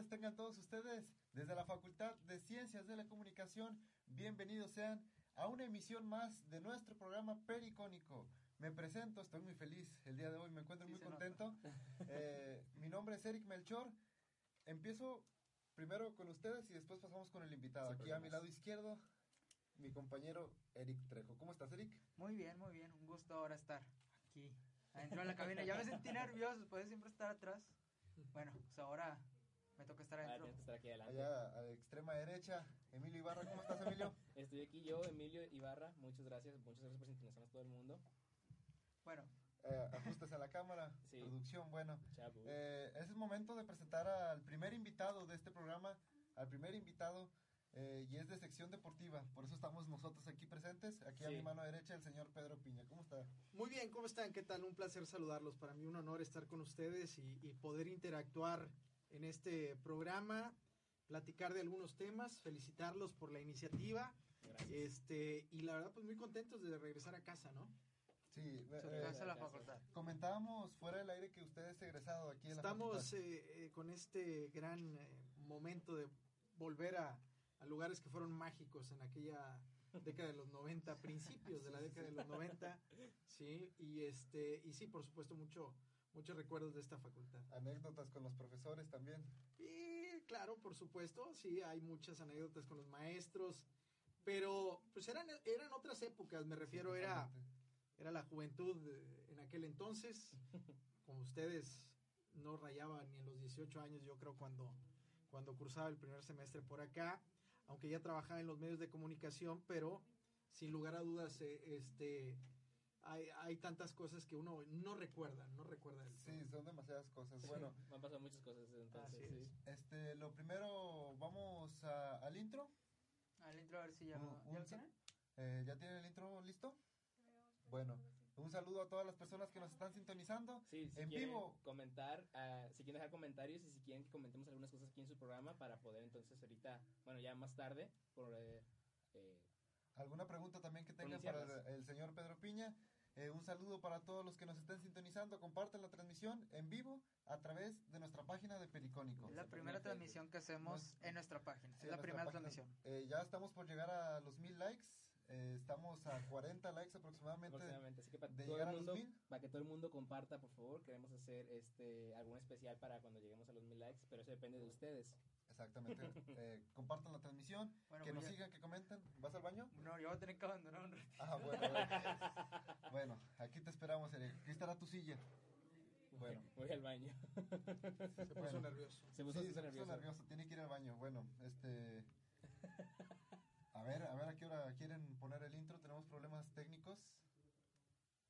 tardes tengan todos ustedes desde la Facultad de Ciencias de la Comunicación. Bienvenidos sean a una emisión más de nuestro programa Pericónico. Me presento, estoy muy feliz el día de hoy, me encuentro muy contento. Eh, mi nombre es Eric Melchor. Empiezo primero con ustedes y después pasamos con el invitado. Aquí a mi lado izquierdo, mi compañero Eric Trejo. ¿Cómo estás, Eric? Muy bien, muy bien. Un gusto ahora estar aquí, adentro de la cabina. Ya me sentí nervioso, de siempre estar atrás. Bueno, pues ahora me toca estar adentro. Ah, estar aquí adelante. Allá a la extrema derecha, Emilio Ibarra. ¿Cómo estás, Emilio? Estoy aquí yo, Emilio Ibarra. Muchas gracias. Muchas gracias por sintonizarnos a todo el mundo. Bueno. Eh, ajustes a la cámara, Sí. producción, bueno. Eh, es el momento de presentar al primer invitado de este programa, al primer invitado, eh, y es de sección deportiva. Por eso estamos nosotros aquí presentes. Aquí a Sí. mi mano derecha, el señor Pedro Piña. ¿Cómo está? Muy bien, ¿cómo están? ¿Qué tal? Un placer saludarlos. Para mí un honor estar con ustedes y, y poder interactuar en este programa, platicar de algunos temas, felicitarlos por la iniciativa. Gracias. Este, y la verdad, pues muy contentos de regresar a casa, ¿no? Sí, eh, eh, a la gracias. facultad. comentábamos fuera del aire que usted es egresado aquí en la Estamos facultad. eh, eh, con este gran eh, momento de volver a, a lugares que fueron mágicos en aquella década de los 90, principios de la década de los 90, sí, y este y sí, por supuesto, mucho muchos recuerdos de esta facultad. Anécdotas con los profesores también. Y claro, por supuesto, sí, hay muchas anécdotas con los maestros, pero pues eran eran otras épocas, me refiero Sí, era era la juventud en aquel entonces, como ustedes no rayaban ni en los 18 años, yo creo, cuando, cuando cursaba el primer semestre por acá, aunque ya trabajaba en los medios de comunicación, pero sin lugar a dudas, eh, este, hay, hay tantas cosas que uno no recuerda, no recuerda. Sí, son demasiadas cosas. Bueno, Me han pasado muchas cosas desde entonces. Así es. sí. este, lo primero, vamos a- al intro. Al intro a ver si ya, Un- ¿ya lo tienen. Eh, ¿Ya tienen el intro listo? Bueno, un saludo a todas las personas que nos están sintonizando. Sí, si en quieren vivo. comentar, ah, si quieren dejar comentarios y si quieren que comentemos algunas cosas aquí en su programa para poder entonces ahorita, bueno, ya más tarde, por eh, eh, ¿Alguna pregunta también que tengan para el, señor Pedro Piña? Eh, un saludo para todos los que nos estén sintonizando. Compartan la transmisión en vivo a través de nuestra página de Pericónico. Es la primera transmisión que hacemos en nuestra página. Sí, es la primera página. transmisión. Eh, ya estamos por llegar a los mil likes. Eh, estamos a 40 likes aproximadamente. aproximadamente. Así que para, de todo llegar el a los mil. para que todo el mundo comparta, por favor, queremos hacer este algún especial para cuando lleguemos a los mil likes, pero eso depende de ustedes. Exactamente. Eh, compartan la transmisión. Bueno, que voy nos sigan, que comenten. ¿Vas al baño? No, yo voy a tener que abandonar un ratito. Ah, bueno. bueno. Bueno, aquí te esperamos, Eric. Aquí estará tu silla. Bueno. Voy al baño. Se puso Bueno. nervioso. Se puso sí, se puso nervioso. nervioso. Tiene que ir al baño. Bueno, este... A ver, a ver a qué hora quieren poner el intro. Tenemos problemas técnicos.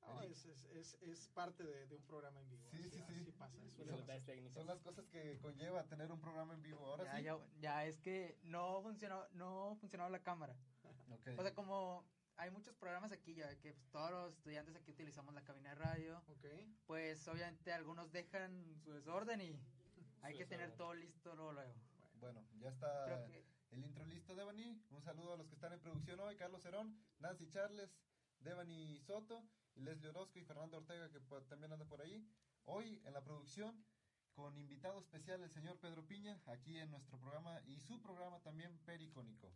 No, es, es, es, es parte de, de un programa en vivo. Sí, así, sí, sí. así pasa. cosa. técnicas. Son las cosas que conlleva tener un programa en vivo. Ahora Ya, sí. ya, ya, es que no funcionó, no funcionaba la cámara. Ok. O sea, como hay muchos programas aquí, ya que pues, todos los estudiantes aquí utilizamos la cabina de radio, Ok. pues obviamente algunos dejan su desorden y hay Su que tener desorden. todo listo luego. luego. Bueno, ya está Creo que el intro listo, Devani. Un saludo a los que están en producción hoy. Carlos Cerón, Nancy Charles, Devani Soto, y Leslie Orozco y Fernando Ortega, que pues, también anda por ahí. Hoy en la producción, con invitado especial el señor Pedro Piña, aquí en nuestro programa y su programa también pericónico.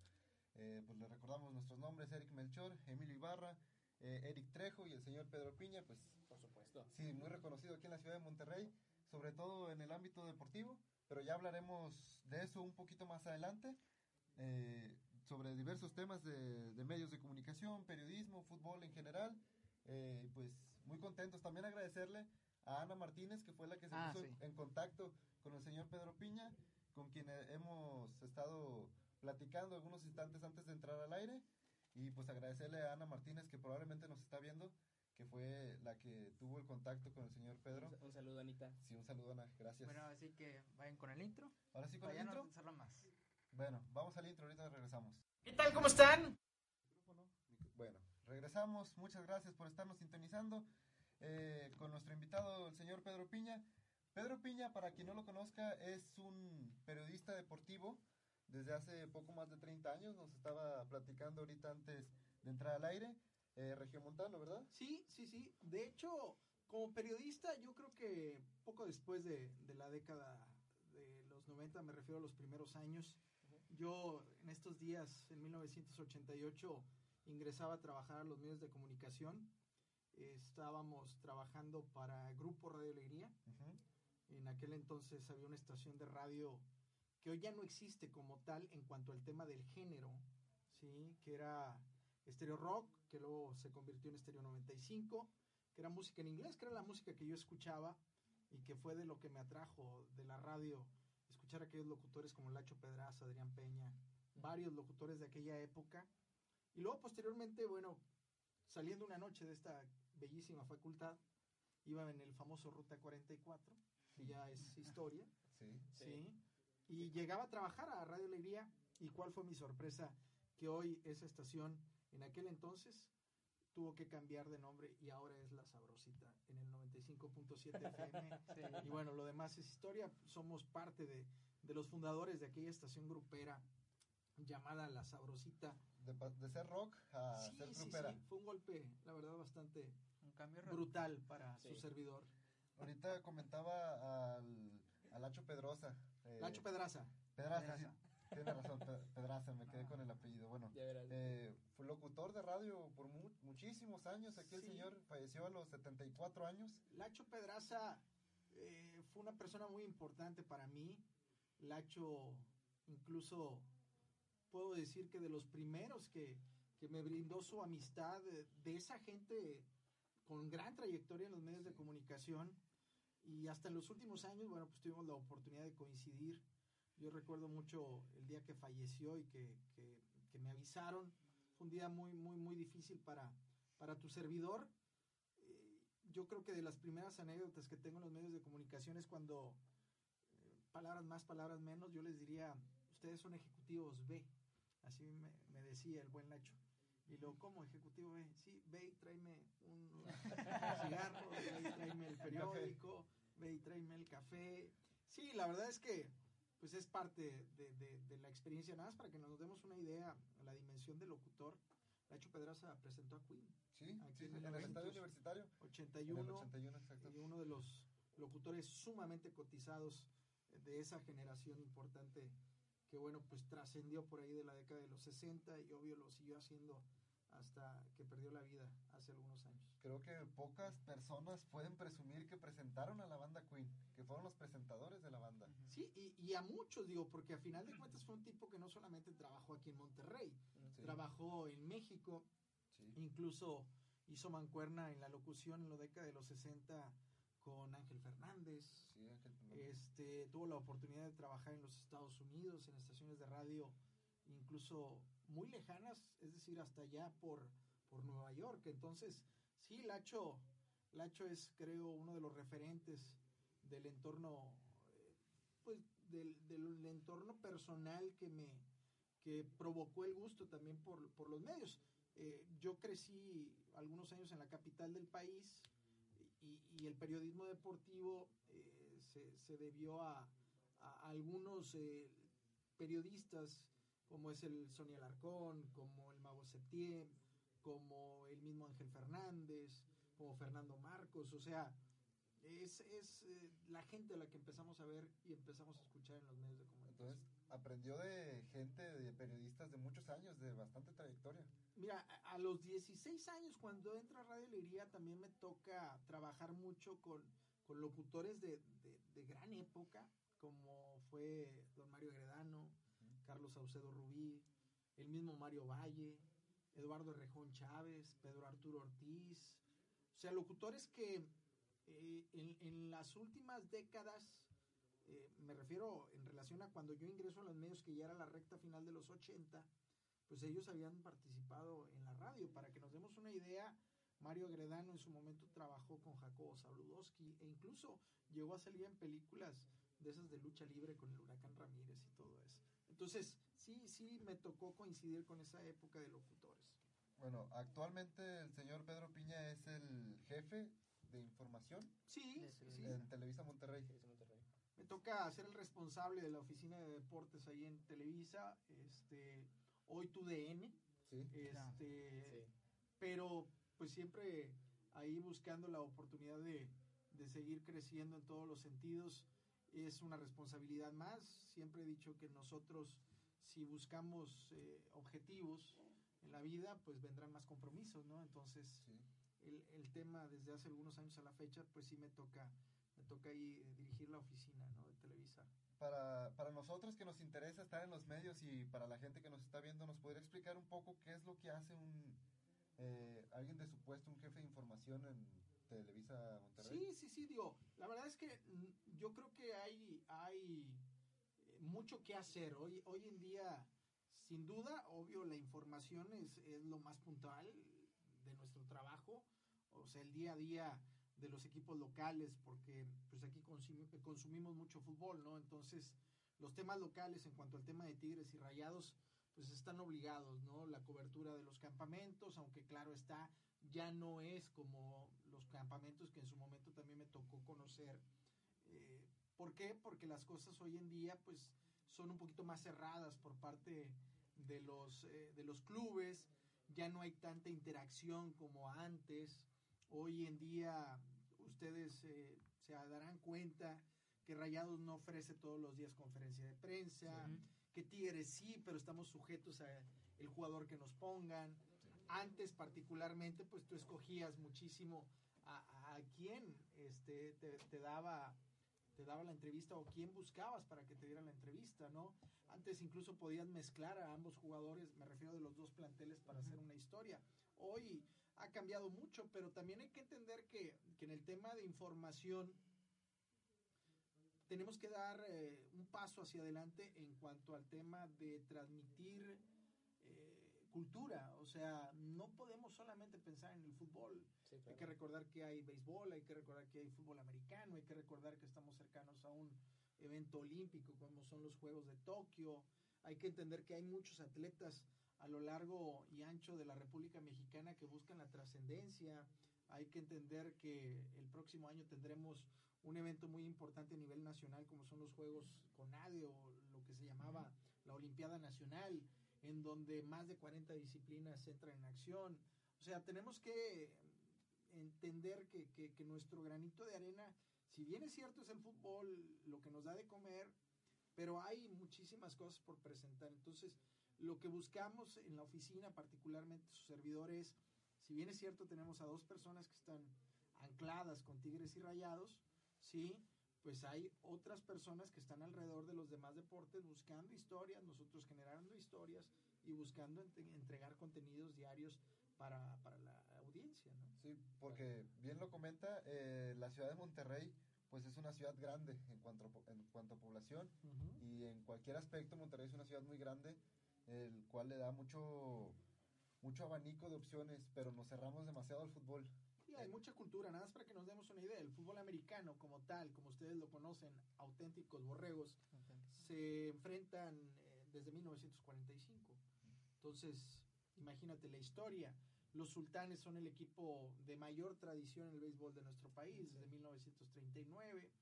Eh, pues le recordamos nuestros nombres, Eric Melchor, Emilio Ibarra, eh, Eric Trejo y el señor Pedro Piña, pues Por supuesto. Sí, muy reconocido aquí en la ciudad de Monterrey, sobre todo en el ámbito deportivo, pero ya hablaremos de eso un poquito más adelante, eh, sobre diversos temas de, de medios de comunicación, periodismo, fútbol en general. Eh, pues muy contentos. También agradecerle a Ana Martínez, que fue la que se Ah, puso sí. en contacto con el señor Pedro Piña, con quien hemos estado platicando algunos instantes antes de entrar al aire. Y pues agradecerle a Ana Martínez, que probablemente nos está viendo, que fue la que tuvo el contacto con el señor Pedro. Un, un saludo, Anita. Sí, un saludo, Ana. Gracias. Bueno, así que vayan con el intro. Ahora sí con el Vayan a intro. pensarlo más. Bueno, vamos al intro, ahorita regresamos. ¿Qué tal? ¿Cómo están? Bueno, regresamos. Muchas gracias por estarnos sintonizando eh, con nuestro invitado, el señor Pedro Piña. Pedro Piña, para quien no lo conozca, es un periodista deportivo desde hace poco más de 30 años. Nos estaba platicando ahorita antes de entrar al aire. Eh, Regiomontano, ¿verdad? Sí, sí, sí. De hecho, como periodista, yo creo que poco después de, de la década de los 90, me refiero a los primeros años. Yo en estos días, en 1988, ingresaba a trabajar a los medios de comunicación. estábamos trabajando para Grupo Radio Alegría. En aquel entonces había una estación de radio que hoy ya no existe como tal en cuanto al tema del género, ¿sí? que era Stereo Rock, que luego se convirtió en Stereo 95, que era música en inglés, que era la música que yo escuchaba y que fue de lo que me atrajo de la radio, escuchar a aquellos locutores como Lacho Pedraza, Adrián Peña, varios locutores de aquella época. Y luego posteriormente, bueno, saliendo una noche de esta bellísima facultad, iba en el famoso Ruta 44, que ya es historia, Sí. ¿sí? Y llegaba a trabajar a Radio Alegría. ¿Y cuál fue mi sorpresa? Que hoy esa estación, en aquel entonces, tuvo que cambiar de nombre y ahora es La Sabrosita en el 95.7 FM. Sí. Y bueno, lo demás es historia. Somos parte de, de los fundadores de aquella estación grupera llamada La Sabrosita. De, pa- de ser rock a Sí, ser sí, grupera. sí, fue un golpe, la verdad, bastante Un cambio brutal para Sí. su servidor. Ahorita comentaba al, al Lacho Pedrosa. eh, Lacho Pedraza. Pedraza, sí, Pedraza. Tiene razón, Pe- Pedraza, me quedé con el apellido. Bueno, Ya verás. eh, fue locutor de radio por mu- muchísimos años. Aquí el señor falleció a los 74 años. Lacho Pedraza eh, fue una persona muy importante para mí. Lacho, incluso puedo decir que de los primeros que, que me brindó su amistad, de, de esa gente con gran trayectoria en los medios de comunicación. Y hasta en los últimos años, bueno, pues tuvimos la oportunidad de coincidir. Yo recuerdo mucho el día que falleció y que, que- que me avisaron. Fue un día muy, muy, muy difícil para, para tu servidor. Eh, yo creo que de las primeras anécdotas que tengo en los medios de comunicación es cuando, eh, palabras más, palabras menos, yo les diría, ustedes son ejecutivos B. Así me, me decía el buen Nacho. Y luego, ¿cómo ejecutivo B? Sí, ve y tráeme un cigarro, ve y tráeme el periódico, ve y tráeme el café. Sí, la verdad es que pues es parte de, de- de la experiencia. Nada más para que nos demos una idea, la dimensión del locutor. Nacho Pedraza presentó a Queen, Sí, Aquí sí, en en el el estadio 90. universitario. En el 81, 81, exacto. y uno de los locutores sumamente cotizados de esa generación importante que bueno pues trascendió por ahí de la década de los 60 y obvio lo siguió haciendo hasta que perdió la vida hace algunos años. Creo que pocas personas pueden presumir que presentaron a la banda Queen, que fueron los presentadores de la banda. Sí, y, y a muchos digo, porque a final de cuentas fue un tipo que no solamente trabajó aquí en Monterrey, Sí, trabajó en México, sí. incluso hizo mancuerna en la locución en la década de los 60 con Ángel Fernández, Sí, Ángel Fernández. Este, tuvo la oportunidad de trabajar en los Estados Unidos, en estaciones de radio, incluso muy lejanas, es decir, hasta allá por, por Nueva York. Entonces, sí, Lacho, Lacho es, creo, uno de los referentes del entorno, eh, pues, del, del entorno personal que me que provocó el gusto también por, por los medios. Eh, yo crecí algunos años en la capital del país y, el periodismo deportivo eh, se, se debió a, a algunos eh, periodistas como es el Sonia Alarcón, como el Mago Septién, como el mismo Ángel Fernández, como Fernando Marcos, o sea, es, es eh, la gente a la que empezamos a ver y empezamos a escuchar en los medios de comunicación. Entonces, aprendió de gente, de periodistas de muchos años, de bastante trayectoria. Mira, a, a los 16 años, cuando entro a Radio Alegría, también me toca trabajar mucho con, con locutores de, de- de gran época, como fue don Mario Heredano, Carlos Saucedo Rubí, el mismo Mario Valle, Eduardo Rejón Chávez, Pedro Arturo Ortiz. O sea, locutores que eh, en, las últimas décadas, eh, me refiero en relación a cuando yo ingreso a los medios, que ya era la recta final de los 80, pues ellos habían participado en la radio. Para que nos demos una idea, Mario Gredano en su momento trabajó con Jacobo Sabludowski e incluso llegó a salir en películas de esas de lucha libre con el huracán Ramírez y todo eso. Entonces, sí, sí me tocó coincidir con esa época de locutores. Bueno, actualmente el señor Pedro Piña es el jefe de información Sí, en Televisa Monterrey. Me toca ser el responsable de la oficina de deportes ahí en Televisa, este, hoy tu DN, Sí. este, Sí. pero pues siempre ahí buscando la oportunidad de, de seguir creciendo en todos los sentidos. Es una responsabilidad más. Siempre he dicho que nosotros, si buscamos eh, objetivos en la vida, pues vendrán más compromisos, ¿no? Entonces, Sí. el, el tema desde hace algunos años a la fecha, pues sí me toca, me toca ahí eh, dirigir la oficina, ¿no? De Televisa. Para, para nosotros que nos interesa estar en los medios y para la gente que nos está viendo, ¿nos podría explicar un poco qué es lo que hace un eh, alguien de su puesto, un jefe de información en Televisa Monterrey? Sí, sí, sí, digo, la verdad es que mm, yo creo que hay, hay eh, mucho que hacer. Hoy, hoy en día, sin duda, obvio, la información es, es lo más puntual de nuestro trabajo, o sea, el día a día de los equipos locales, porque pues aquí consumi- consumimos mucho fútbol, ¿no? Entonces, los temas locales en cuanto al tema de Tigres y Rayados, pues están obligados, ¿no? La cobertura de los campamentos, aunque claro está, ya no es como campamentos que en su momento también me tocó conocer. Eh, ¿Por qué? Porque las cosas hoy en día pues son un poquito más cerradas por parte de los, eh, de los clubes, ya no hay tanta interacción como antes. Hoy en día ustedes eh, se darán cuenta que Rayados no ofrece todos los días conferencia de prensa, que Tigres sí, pero estamos sujetos a el jugador que nos pongan. Antes particularmente, pues tú escogías muchísimo a, quién este, te, te daba te daba la entrevista o quién buscabas para que te dieran la entrevista, ¿no? Antes incluso podías mezclar a ambos jugadores, me refiero de los dos planteles para hacer una historia. Hoy ha cambiado mucho, pero también hay que entender que, que en el tema de información tenemos que dar eh, un paso hacia adelante en cuanto al tema de transmitir cultura. O sea, no podemos solamente pensar en el fútbol. Sí, Hay que recordar que hay béisbol, hay que recordar que hay fútbol americano, hay que recordar que estamos cercanos a un evento olímpico como son los Juegos de Tokio. Hay que entender que hay muchos atletas a lo largo y ancho de la República Mexicana que buscan la trascendencia. Hay que entender que el próximo año tendremos un evento muy importante a nivel nacional como son los Juegos CONADE o lo que se llamaba la Olimpiada Nacional, en donde más de 40 disciplinas entran en acción. O sea, tenemos que entender que, que, que nuestro granito de arena, si bien es cierto es el fútbol lo que nos da de comer, pero hay muchísimas cosas por presentar. Entonces, lo que buscamos en la oficina, particularmente sus servidores, si bien es cierto tenemos a dos personas que están ancladas con Tigres y Rayados, sí, pues hay otras personas que están alrededor de los demás deportes buscando historias, nosotros generando historias y buscando ent- entregar contenidos diarios para, para la audiencia, ¿no? Sí, porque bien lo comenta, eh, la ciudad de Monterrey pues es una ciudad grande en cuanto, a en cuanto a población y en cualquier aspecto Monterrey es una ciudad muy grande, el cual le da mucho, mucho abanico de opciones, pero nos cerramos demasiado al fútbol. Sí, hay mucha cultura, nada más para que nos demos una idea. El fútbol americano, como tal, como ustedes lo conocen, auténticos borregos, se enfrentan eh, desde 1945. Entonces, imagínate la historia. Los sultanes son el equipo de mayor tradición en el béisbol de nuestro país, desde 1939.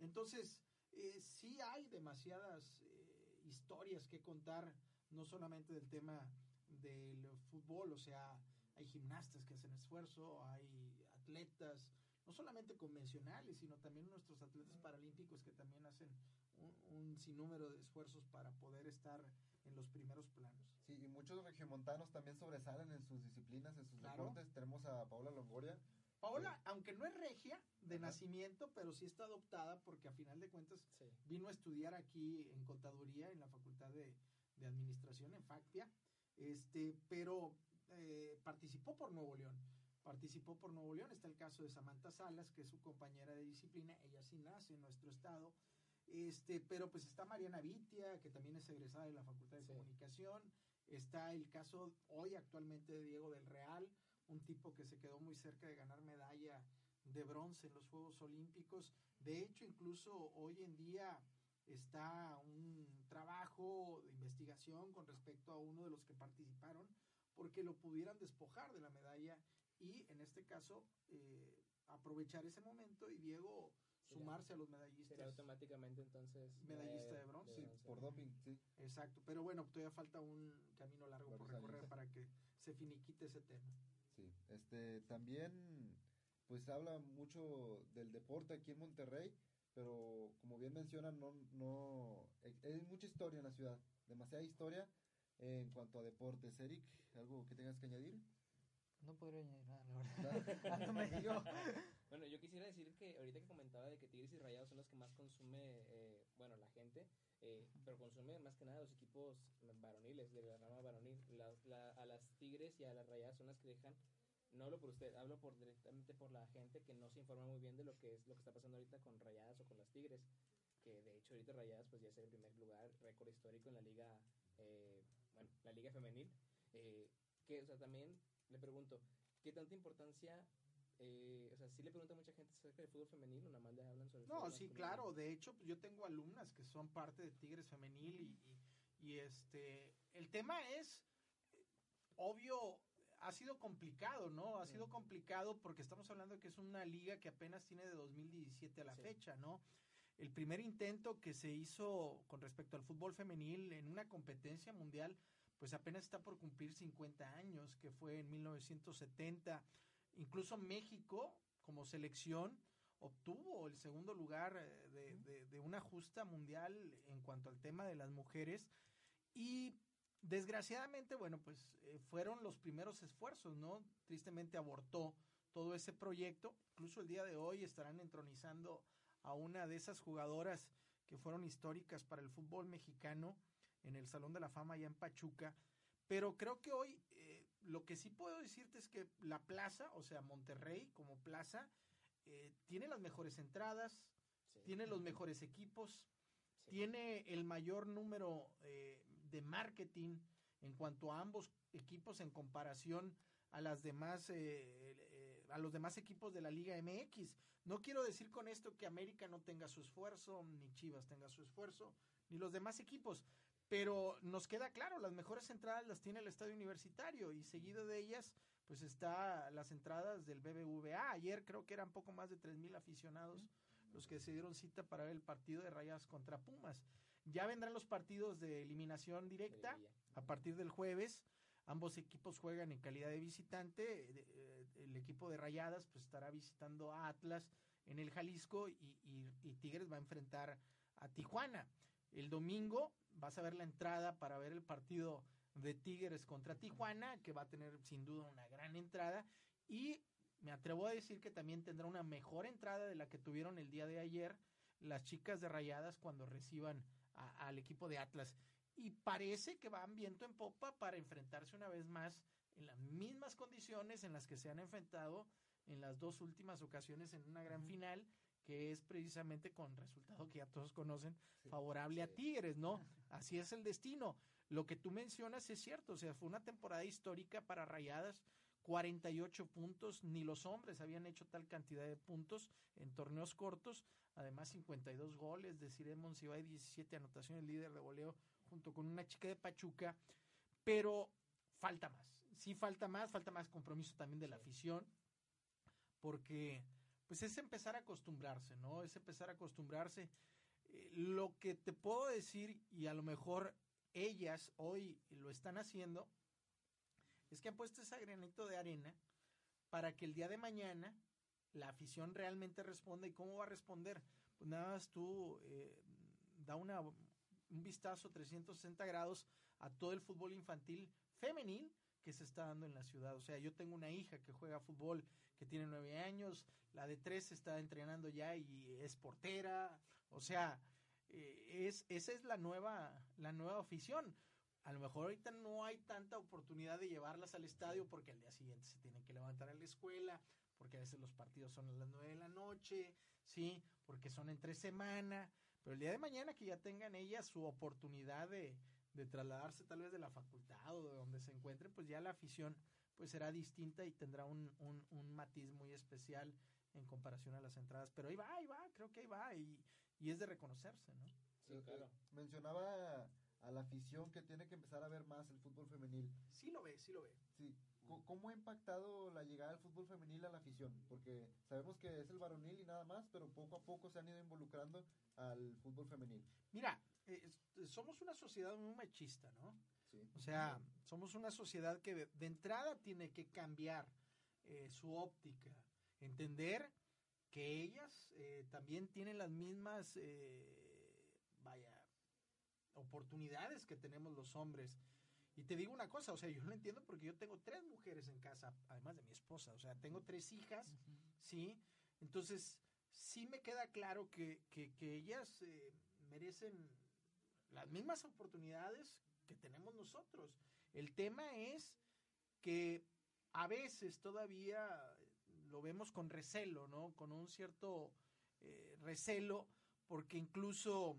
Entonces, eh, sí hay demasiadas eh, historias que contar, no solamente del tema del fútbol, o sea, hay gimnastas que hacen esfuerzo, hay atletas, no solamente convencionales, sino también nuestros atletas paralímpicos que también hacen un, un sinnúmero de esfuerzos para poder estar en los primeros planos. Sí, y muchos regiomontanos también sobresalen en sus disciplinas, en sus Claro. deportes. Tenemos a Paula Longoria. Paola, aunque no es regia de Ajá. nacimiento, pero sí está adoptada porque a final de cuentas Sí. vino a estudiar aquí en contaduría en la Facultad de, de Administración en Factia, este, pero eh, participó por Nuevo León. Participó por Nuevo León. Está el caso de Samantha Salas, que es su compañera de disciplina. Ella sí nace en nuestro estado. Este, pero pues está Mariana Vitia, que también es egresada de la Facultad de Sí. Comunicación. Está el caso hoy actualmente de Diego del Real, un tipo que se quedó muy cerca de ganar medalla de bronce en los Juegos Olímpicos. De hecho, incluso hoy en día está un trabajo de investigación con respecto a uno de los que participaron porque lo pudieran despojar de la medalla y en este caso eh, aprovechar ese momento y Diego Sería- sumarse a los medallistas. Sería automáticamente entonces. Medallista de bronce. Sí, por doping, sí. Exacto, pero bueno, todavía falta un camino largo por Por recorrer para que se finiquite ese tema. Sí, este, también, pues habla mucho del deporte aquí en Monterrey, pero como bien mencionan, no, no, hay hay mucha historia en la ciudad, demasiada historia en cuanto a deportes. Eric, ¿algo que tengas que añadir? No podría añadir nada, la verdad. Ah, no me dio. Bueno, yo quisiera decir que ahorita que comentaba de que Tigres y Rayados son los que más consume, eh, bueno, la gente, eh, pero consume más que nada los equipos varoniles, de la rama varonil. La- la- a las Tigres y a las Rayadas son las que dejan, no hablo por usted, hablo por directamente por la gente que no se informa muy bien de lo que es lo que está pasando ahorita con Rayadas o con las Tigres, que de hecho ahorita Rayadas pues ya es el primer lugar, récord histórico en la liga, eh, bueno, la liga femenil. Eh, que, o sea, también le pregunto, ¿qué tanta importancia eh, o sea, sí le pregunta a mucha gente acerca del fútbol femenil nada más le hablan sobre No, sí, claro. De hecho, pues, yo tengo alumnas que son parte de Tigres Femenil y, y- y, este, el tema es, eh, obvio, ha sido complicado, ¿no? Ha sido Mm. complicado porque estamos hablando de que es una liga que apenas tiene de 2017 a la Sí. fecha, ¿no? El primer intento que se hizo con respecto al fútbol femenil en una competencia mundial, pues apenas está por cumplir 50 años, que fue en 1970. Incluso México, como selección, obtuvo el segundo lugar eh, de, de- de una justa mundial en cuanto al tema de las mujeres. Y desgraciadamente, bueno, pues eh, fueron los primeros esfuerzos, ¿no? Tristemente abortó todo ese proyecto. Incluso el día de hoy estarán entronizando a una de esas jugadoras que fueron históricas para el fútbol mexicano en el Salón de la Fama allá en Pachuca. Pero creo que hoy eh, lo que sí puedo decirte es que la plaza, o sea, Monterrey como plaza, eh, tiene las mejores entradas, Sí. tiene los mejores equipos, Sí. tiene el mayor número eh, de marketing en cuanto a ambos equipos en comparación a las demás eh, a los demás equipos de la Liga MX. No quiero decir con esto que América no tenga su esfuerzo, ni Chivas tenga su esfuerzo, ni los demás equipos, pero nos queda claro, las mejores entradas las tiene el Estadio Universitario y seguido de ellas pues está las entradas del BBVA. Ayer creo que eran poco más de 3000 aficionados los que se dieron cita para ver el partido de Rayas contra Pumas. Ya vendrán los partidos de eliminación directa a partir del jueves. Ambos equipos juegan en calidad de visitante. Eh, El equipo de Rayadas pues estará visitando a Atlas en el Jalisco y, y- y Tigres va a enfrentar a Tijuana. El domingo vas a ver la entrada para ver el partido de Tigres contra Tijuana, que va a tener sin duda una gran entrada. Y me atrevo a decir que también tendrá una mejor entrada de la que tuvieron el día de ayer las chicas de Rayadas cuando reciban a- al equipo de Atlas. Y parece que van viento en popa para enfrentarse una vez más en las mismas condiciones en las que se han enfrentado en las dos últimas ocasiones en una gran final, que es precisamente con resultado que ya todos conocen, Sí. favorable a. Tigres, ¿no? Así es el destino. Lo que tú mencionas es cierto, o sea, fue una temporada histórica para Rayadas, 48 puntos, ni los hombres habían hecho tal cantidad de puntos en torneos cortos, además 52 goles de Cire Monsiváis, 17 anotaciones, líder de goleo, junto con una chica de Pachuca, pero falta más, sí falta más, falta más compromiso también de la afición, porque pues es empezar a acostumbrarse, ¿no? Es empezar a acostumbrarse. Eh, lo que te puedo decir, y a lo mejor ellas hoy lo están haciendo, es que han puesto ese granito de arena para que el día de mañana la afición realmente responda. ¿Y cómo va a responder? Pues nada más tú eh, da una, un vistazo 360 grados a todo el fútbol infantil femenil que se está dando en la ciudad. O sea, yo tengo una hija que juega fútbol que tiene nueve años, la de tres está entrenando ya y es portera. O sea, eh, es, esa es la nueva, la nueva afición. A lo mejor ahorita no hay tanta oportunidad de llevarlas al estadio porque al día siguiente se tienen que levantar a la escuela, porque a veces los partidos son a las nueve de la noche, sí, porque son entre semana, pero el día de mañana que ya tengan ellas su oportunidad de, de trasladarse tal vez de la facultad o de donde se encuentren, pues ya la afición pues será distinta y tendrá un, un, un matiz muy especial en comparación a las entradas. Pero ahí va, ahí va, creo que ahí va y, y es de reconocerse, ¿no? Sí, Eh, claro. eh, mencionaba a la afición que tiene que empezar a ver más el fútbol femenil. Sí lo ve, sí lo ve. Sí. ¿Cómo ha impactado la llegada del fútbol femenil a la afición? Porque sabemos que es el varonil y nada más, pero poco a poco se han ido involucrando al fútbol femenil. Mira, eh, es- somos una sociedad muy machista, ¿no? Sí. O sea, somos una sociedad que de, de entrada tiene que cambiar eh, su óptica, entender que ellas eh, también tienen las mismas, eh, vaya, oportunidades que tenemos los hombres. Y te digo una cosa, o sea, yo lo entiendo porque yo tengo tres mujeres en casa, además de mi esposa, o sea, tengo tres hijas, ¿sí? Entonces, sí me queda claro que, que, que ellas eh, merecen las mismas oportunidades que tenemos nosotros. El tema es que a veces todavía lo vemos con recelo, ¿no? Con un cierto eh, recelo, porque incluso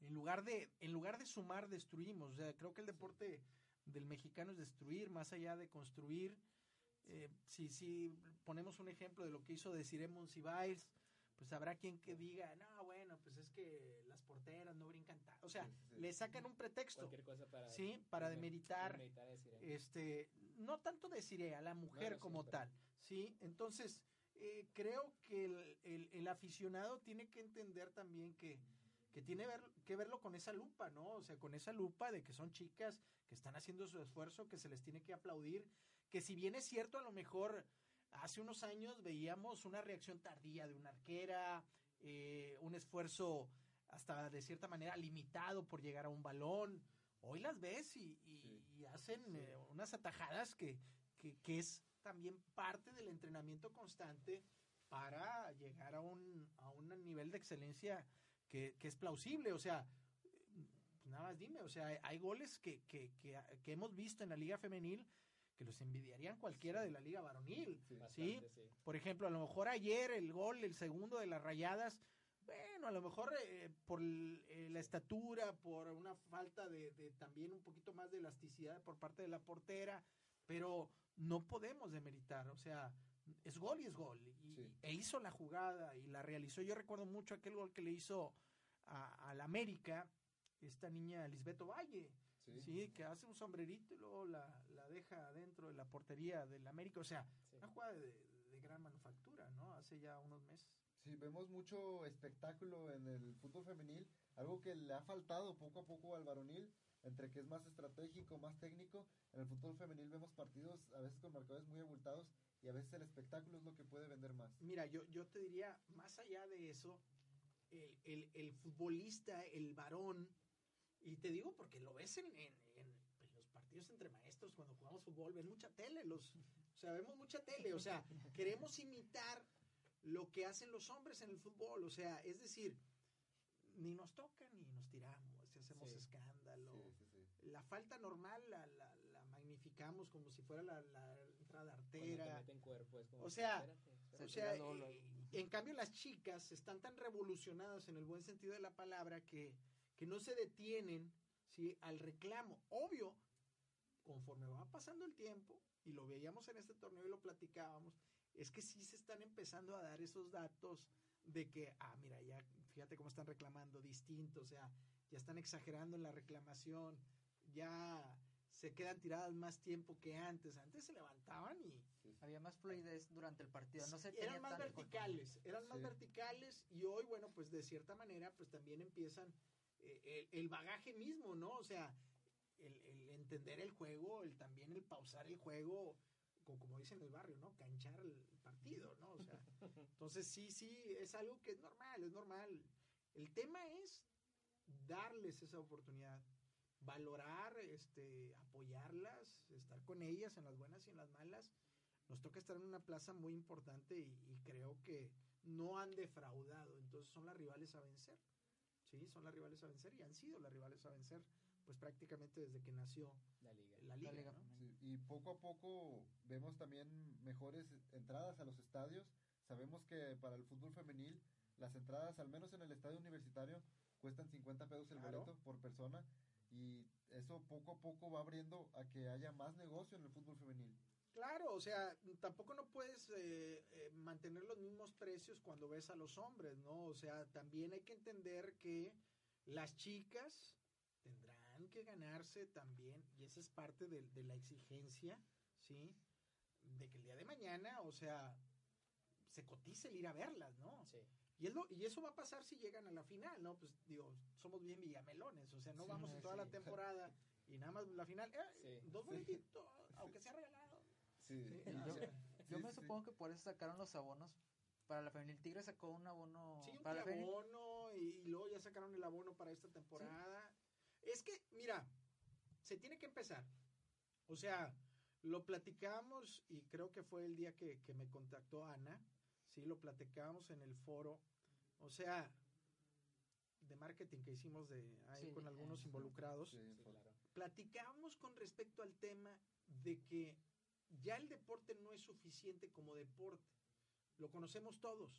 en lugar de en lugar de sumar destruimos. O sea, creo que el deporte del mexicano es destruir más allá de construir. Eh, si, si ponemos un ejemplo de lo que hizo Desiree Monsiváis, pues habrá quien que diga, no, bueno, pues es que las porteras no brincan. O sea, Sí, sí, sí. le sacan un pretexto. Cualquier cosa para. Sí, para demeritar, este, no tanto deciré a la mujer No, no, sí, como pero- tal, ¿sí? Entonces, eh, creo que el, el- el aficionado tiene que entender también que, que tiene ver- que verlo con esa lupa, ¿no? O sea, con esa lupa de que son chicas que están haciendo su esfuerzo, que se les tiene que aplaudir, que si bien es cierto, a lo mejor hace unos años veíamos una reacción tardía de una arquera, eh, un esfuerzo hasta de cierta manera limitado por llegar a un balón. Hoy las ves y, y- Sí. y hacen eh, unas atajadas que, que, que es también parte del entrenamiento constante para llegar a un, a un nivel de excelencia que, que es plausible. O sea, pues nada más dime, o sea, hay, goles que, que, que, hemos visto en la liga femenil que los envidiarían cualquiera de la liga varonil. Sí. ¿sí? Bastante, sí. Por ejemplo, a lo mejor ayer el gol, el segundo de las rayadas, bueno, a lo mejor eh, por eh, la estatura, por una falta de, de también un poquito más de elasticidad por parte de la portera, pero no podemos demeritar, o sea, es gol y es gol. Y, Sí. E hizo la jugada y la realizó. Yo recuerdo mucho aquel gol que le hizo a, a la América, esta niña Lisbeto Valle. Sí. Sí, que hace un sombrerito y luego la, la deja dentro de la portería del América. O sea, Sí. una jugada de, de gran manufactura, ¿no? Hace ya unos meses. Sí, vemos mucho espectáculo en el fútbol femenil, algo que le ha faltado poco a poco al varonil, entre que es más estratégico, más técnico. En el fútbol femenil vemos partidos a veces con marcadores muy abultados y a veces el espectáculo es lo que puede vender más. Mira, yo, yo te diría, más allá de eso, el, el- el futbolista, el varón, y te digo porque lo ves en- en los partidos entre maestros, cuando jugamos fútbol, ves mucha tele, los, o sea, vemos mucha tele, o sea, queremos imitar lo que hacen los hombres en el fútbol, o sea, es decir, ni nos tocan ni nos tiramos, si hacemos Sí. escándalo, Sí, sí, sí. la falta normal la, la- la magnificamos como si fuera la, la entrada artera. meten cuerpo, es como O sea, espérate, espérate. O sea, en cambio las chicas están tan revolucionadas en el buen sentido de la palabra que, que no se detienen ¿sí? al reclamo. Obvio, conforme va pasando el tiempo, y lo veíamos en este torneo y lo platicábamos, es que sí se están empezando a dar esos datos de que, ah, mira, ya fíjate cómo están reclamando distinto, o sea, ya están exagerando en la reclamación, ya se quedan tiradas más tiempo que antes. Antes se levantaban y, Había más fluidez durante el partido. No se eran más verticales, eran más Sí. verticales y hoy, bueno, pues de cierta manera, pues también empiezan eh, el, el bagaje mismo, ¿no? O sea, el, el entender el juego, el también el pausar el juego, como, como dicen en el barrio, ¿no? Canchar el partido, ¿no? O sea, entonces sí, sí, es algo que es normal, es normal. El tema es darles esa oportunidad, valorar, este, apoyarlas, estar con ellas en las buenas y en las malas. Nos toca estar en una plaza muy importante y, y creo que no han defraudado, entonces son las rivales a vencer. Sí, son las rivales a vencer y han sido las rivales a vencer, pues prácticamente desde que nació La liga. la liga. liga ¿no? Y poco a poco vemos también mejores entradas a los estadios. Sabemos que para el fútbol femenil las entradas, al menos en el estadio universitario, cuestan 50 pesos el Claro. boleto por persona y eso poco a poco va abriendo a que haya más negocio en el fútbol femenil. Claro, o sea, tampoco no puedes eh, eh, mantener los mismos precios cuando ves a los hombres, ¿no? O sea, también hay que entender que las chicas tendrán que ganarse también, y esa es parte de, de la exigencia, ¿sí? De que el día de mañana, o sea, se cotice el ir a verlas, ¿no? Sí. Y, es lo- y eso va a pasar si llegan a la final, ¿no? Pues digo, somos bien villamelones, o sea, no Sí, vamos en toda la temporada y nada más la final, eh, Sí. dos Sí. boletitos, aunque sea regalado. Sí, yo- me sí. supongo que por eso sacaron los abonos para la femenil Tigre sacó un abono Sí, un para abono y, y luego ya sacaron el abono para esta temporada. Es que, mira, se tiene que empezar. O sea, lo platicamos y creo que fue el día que, que me contactó Ana. Sí, lo platicamos en el foro. O sea, de marketing que hicimos de ahí Sí, con algunos involucrados Sí, Sí, por- claro. platicamos con respecto al tema de que ya el deporte no es suficiente como deporte. Lo conocemos todos.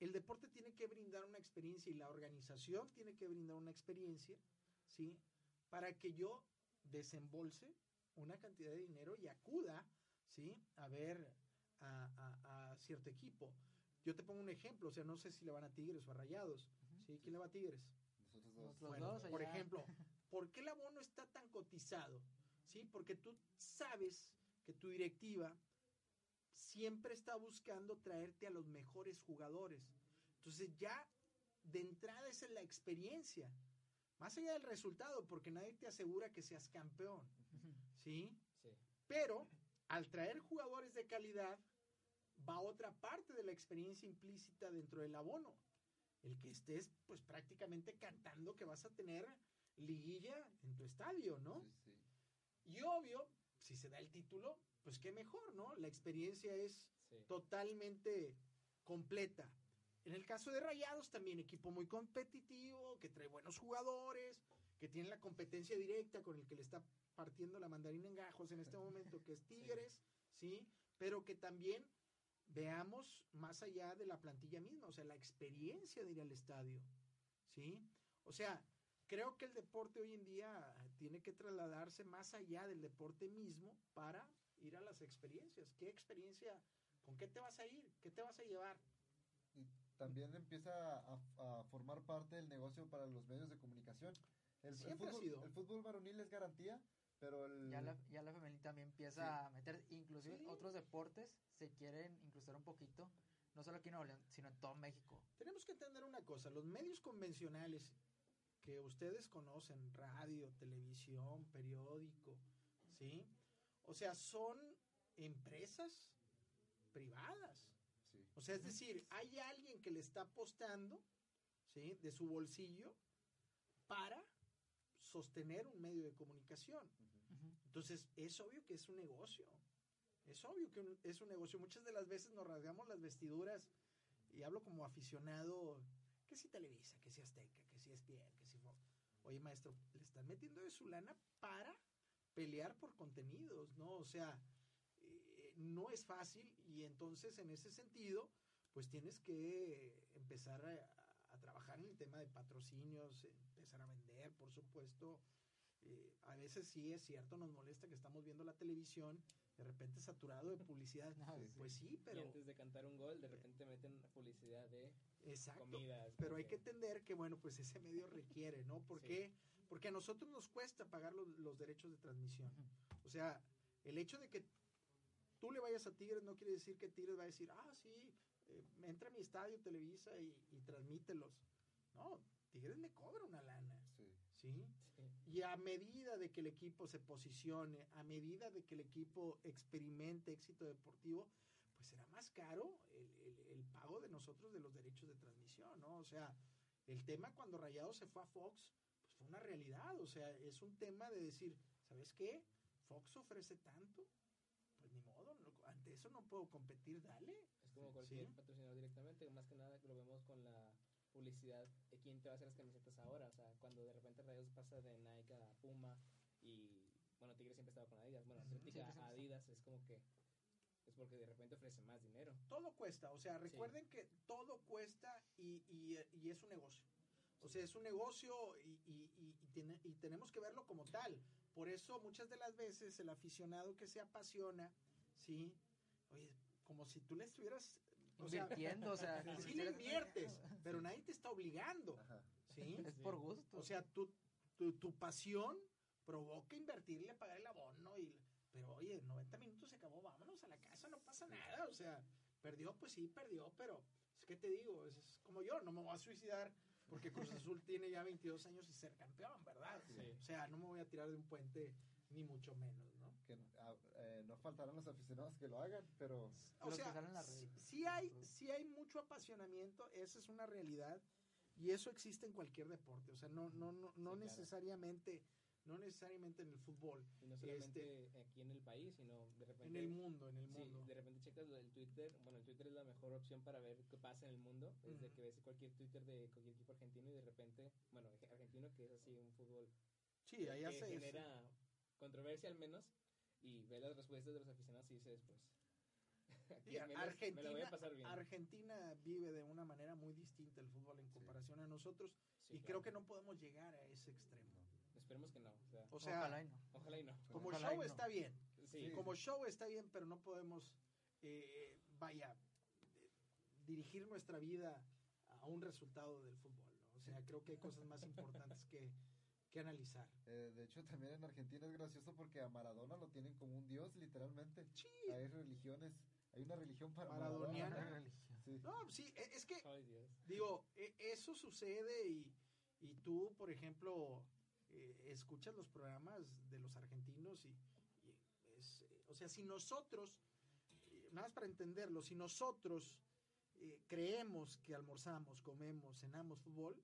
El deporte tiene que brindar una experiencia y la organización tiene que brindar una experiencia, ¿sí? Para que yo desembolse una cantidad de dinero y acuda, ¿sí? A ver a, a- a cierto equipo. Yo te pongo un ejemplo, o sea, no sé si le van a Tigres o a Rayados, ¿sí? ¿Quién le va a Tigres? Nosotros dos. Nosotros Bueno, dos por ejemplo, ¿por qué el abono está tan cotizado? ¿Sí? Porque tú sabes que tu directiva siempre está buscando traerte a los mejores jugadores. Entonces ya de entrada esa es la experiencia. Más allá del resultado, porque nadie te asegura que seas campeón. ¿Sí? Sí. Pero al traer jugadores de calidad, va otra parte de la experiencia implícita dentro del abono. El que estés, pues prácticamente cantando que vas a tener liguilla en tu estadio, ¿no? Sí, sí. Y obvio, si se da el título, pues qué mejor, ¿no? La experiencia es Sí. totalmente completa. En el caso de Rayados, también equipo muy competitivo, que trae buenos jugadores, que tiene la competencia directa con el que le está partiendo la mandarina en gajos en este momento, que es Tigres, ¿sí? Pero que también veamos más allá de la plantilla misma, o sea, la experiencia de ir al estadio, ¿sí? O sea, creo que el deporte hoy en día tiene que trasladarse más allá del deporte mismo para ir a las experiencias. ¿Qué experiencia? ¿Con qué te vas a ir? ¿Qué te vas a llevar? Y también empieza a, a formar parte del negocio para los medios de comunicación. El, el Siempre ha fútbol, sido. el fútbol varonil es garantía, pero el... Ya la, ya la femenil también empieza Sí. a meter, inclusive Sí. otros deportes se quieren incrustar un poquito, no solo aquí en Nuevo León, sino en todo México. Tenemos que entender una cosa, los medios convencionales que ustedes conocen, radio, televisión, periódico, ¿sí? O sea, son empresas privadas. Sí. O sea, es decir, hay alguien que le está apostando, ¿sí? De su bolsillo para sostener un medio de comunicación. Entonces, es obvio que es un negocio. Es obvio que un- es un negocio. Muchas de las veces nos rasgamos las vestiduras y hablo como aficionado, que si Televisa, que si Azteca, que si ESPN, Oye, maestro, le están metiendo de su lana para pelear por contenidos, ¿no? O sea, eh, no es fácil y entonces en ese sentido, pues tienes que empezar a, trabajar en el tema de patrocinios, empezar a vender, por supuesto. Eh, a veces sí es cierto, nos molesta que estamos viendo la televisión de repente saturado de publicidad. Sí. Pues sí, Y pero antes de cantar un gol, de repente meten publicidad de exacto. comidas. Pero hay que porque- entender que, bueno, pues ese medio requiere, ¿no? ¿Por Sí. qué? Porque a nosotros nos cuesta pagar los, los derechos de transmisión. O sea, el hecho de que tú le vayas a Tigres no quiere decir que Tigres va a decir, ah, sí, eh, entra a mi estadio Televisa y, y transmítelos. No, Tigres me cobra una lana, Sí. Y a medida de que el equipo se posicione, a medida de que el equipo experimente éxito deportivo, pues será más caro el, el- el pago de nosotros de los derechos de transmisión, ¿no? O sea, el tema cuando Rayado se fue a Fox, pues fue una realidad, o sea, es un tema de decir, ¿sabes qué? Fox ofrece tanto, pues ni modo, ante eso no puedo competir, dale. Es como cualquier Sí. patrocinador directamente, más que nada lo vemos con la publicidad de quién te va a hacer las camisetas ahora. O sea, cuando de repente Rayos pasa de Nike a Puma y, bueno, Tigres siempre estaba con Adidas. Bueno. Atlética a Adidas es como que es porque de repente ofrece más dinero. todo cuesta, o sea, recuerden que todo cuesta y, y- y es un negocio. O sea, es un negocio y, y- tiene- y tenemos que verlo como tal. Por eso muchas de las veces el aficionado que se apasiona, ¿sí? Oye, como si tú le estuvieras... O sea, Invirtiendo, o sea, sí si le inviertes, pero nadie te está obligando, Ajá. ¿sí? Es por gusto. O sea, tu, tu, tu pasión provoca invertirle, pagar el abono y... Pero oye, 90 minutos se acabó, vámonos a la casa, no pasa nada. O sea, perdió, pues sí, perdió, pero es que te digo, es, es como yo, no me voy a suicidar porque Cruz Azul tiene ya 22 años y ser campeón, ¿verdad? Sí. O sea, no me voy a tirar de un puente ni mucho menos, ¿no? Que ah, eh, no faltarán los aficionados que lo hagan, pero O sea, sí, sí hay, sí hay mucho apasionamiento, esa es una realidad y eso existe en cualquier deporte, o sea, no, no, no, no claro. necesariamente, no necesariamente en el fútbol, Y no solamente aquí en el país, sino de repente... Este en el mundo, en el Sí, mundo. de repente checas el Twitter, bueno, el Twitter es la mejor opción para ver qué pasa en el mundo, es de Ujú. que ves cualquier Twitter de cualquier equipo argentino y de repente, bueno, argentino que es así un fútbol Sí, ahí que hace genera controversia al menos y ve las respuestas de los aficionados y dices, pues, aquí Sí, al menos me lo voy Argentina, a pasar bien. Argentina vive de una manera muy distinta el fútbol en comparación a nosotros Sí, y claro. creo que no podemos llegar a ese extremo. Esperemos que no, o sea, O sea, Ojalá y no. ojalá y no. como Ojalá show no. está bien, Sí, Sí. como show está bien, pero no podemos, eh, vaya, eh, dirigir nuestra vida a un resultado del fútbol. ¿no? O sea, creo que hay cosas más importantes que, que analizar. eh, de hecho también en Argentina es gracioso porque a Maradona lo tienen como un dios, literalmente. Sí. Hay religiones, hay una religión para Maradoniana. Maradona. Sí. No, sí, e- es que, Ay, Dios. digo, e- eso sucede y, y tú, por ejemplo, eh, escuchas los programas de los argentinos y, y es, eh, o sea, si nosotros, eh, nada más para entenderlo, si nosotros eh, creemos que almorzamos, comemos, cenamos fútbol,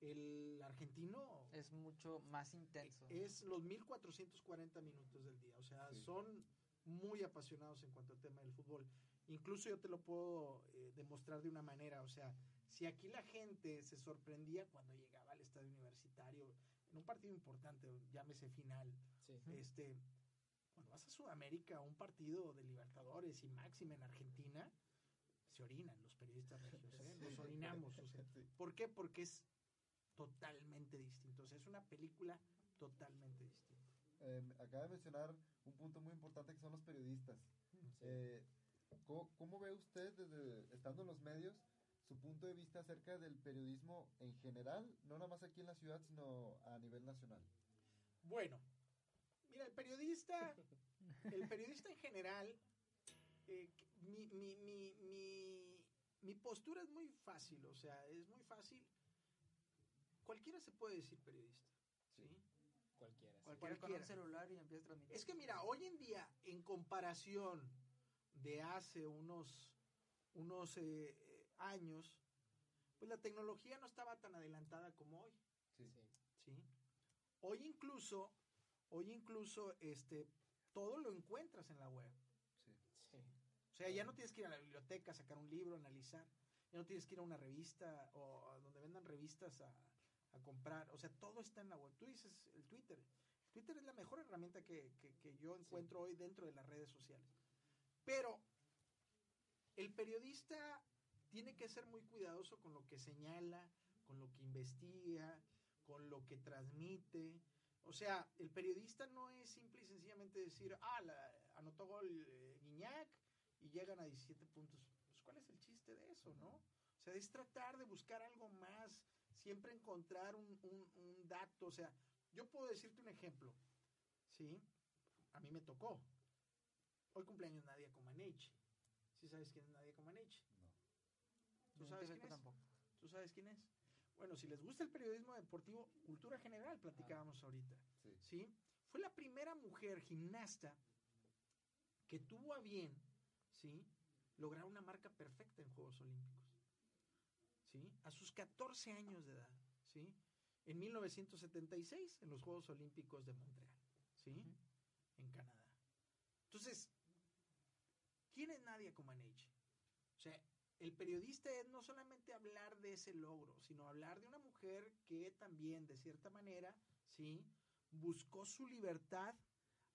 el argentino Es mucho más intenso. es los 1440 minutos del día. O sea, Sí. son muy apasionados en cuanto al tema del fútbol. Incluso yo te lo puedo eh, demostrar de una manera. O sea, si aquí la gente se sorprendía cuando llegaba al estadio universitario en un partido importante, llámese final, Sí. este, cuando vas a Sudamérica, a un partido de Libertadores y máxima en Argentina, se orinan los periodistas regios, ¿eh? Nos orinamos. O sea, Sí. ¿Por qué? Porque es totalmente distinto. O sea, es una película totalmente distinta. Eh, acaba de mencionar un punto muy importante que son los periodistas. Sí. Eh, ¿cómo, cómo ve usted, desde, estando en los medios, su punto de vista acerca del periodismo en general, no nada más aquí en la ciudad, sino a nivel nacional? Bueno, mira, el periodista, el periodista en general, eh, mi, mi, mi, mi, mi postura es muy fácil, o sea, es muy fácil. Cualquiera se puede decir periodista, ¿sí? Cualquiera. sí. Cualquiera con cualquiera. un celular y empieza a transmitir. Es que mira, hoy en día, en comparación de hace unos, unos eh, eh, años, pues la tecnología no estaba tan adelantada como hoy. Sí. Sí. ¿sí? Hoy incluso, hoy incluso, este, todo lo encuentras en la web. Sí. Sí. O sea, ya no tienes que ir a la biblioteca, sacar un libro, analizar. Ya no tienes que ir a una revista o a donde vendan revistas a, a comprar. O sea, todo está en la web. Tú dices el Twitter. Twitter es la mejor herramienta que, que- que yo encuentro hoy dentro de las redes sociales. Pero el periodista tiene que ser muy cuidadoso con lo que señala, con lo que investiga, con lo que transmite. O sea, el periodista no es simple y sencillamente decir, ah, la- anotó gol eh, Guiñac y llegan a 17 puntos. Pues, ¿cuál es el chiste de eso, no? O sea, es tratar de buscar algo más, siempre encontrar un, un- un dato. O sea, yo puedo decirte un ejemplo, ¿sí? A mí me tocó. Hoy cumpleaños Nadia Comaneci. ¿Sí sabes quién es Nadia Comaneci? No. ¿Tú sabes quién es? tampoco. ¿Tú sabes quién es? Bueno, si les gusta el periodismo deportivo, cultura general, platicábamos ahorita. Sí. ¿Sí? Fue la primera mujer gimnasta que tuvo a bien, ¿sí? Lograr una marca perfecta en Juegos Olímpicos. ¿Sí? A sus 14 años de edad, ¿sí? En 1976, en los Juegos Olímpicos de Montreal, ¿sí? En Canadá. Entonces, ¿quién es Nadia Comaneci? O sea, el periodista es no solamente hablar de ese logro, sino hablar de una mujer que también, de cierta manera, sí, buscó su libertad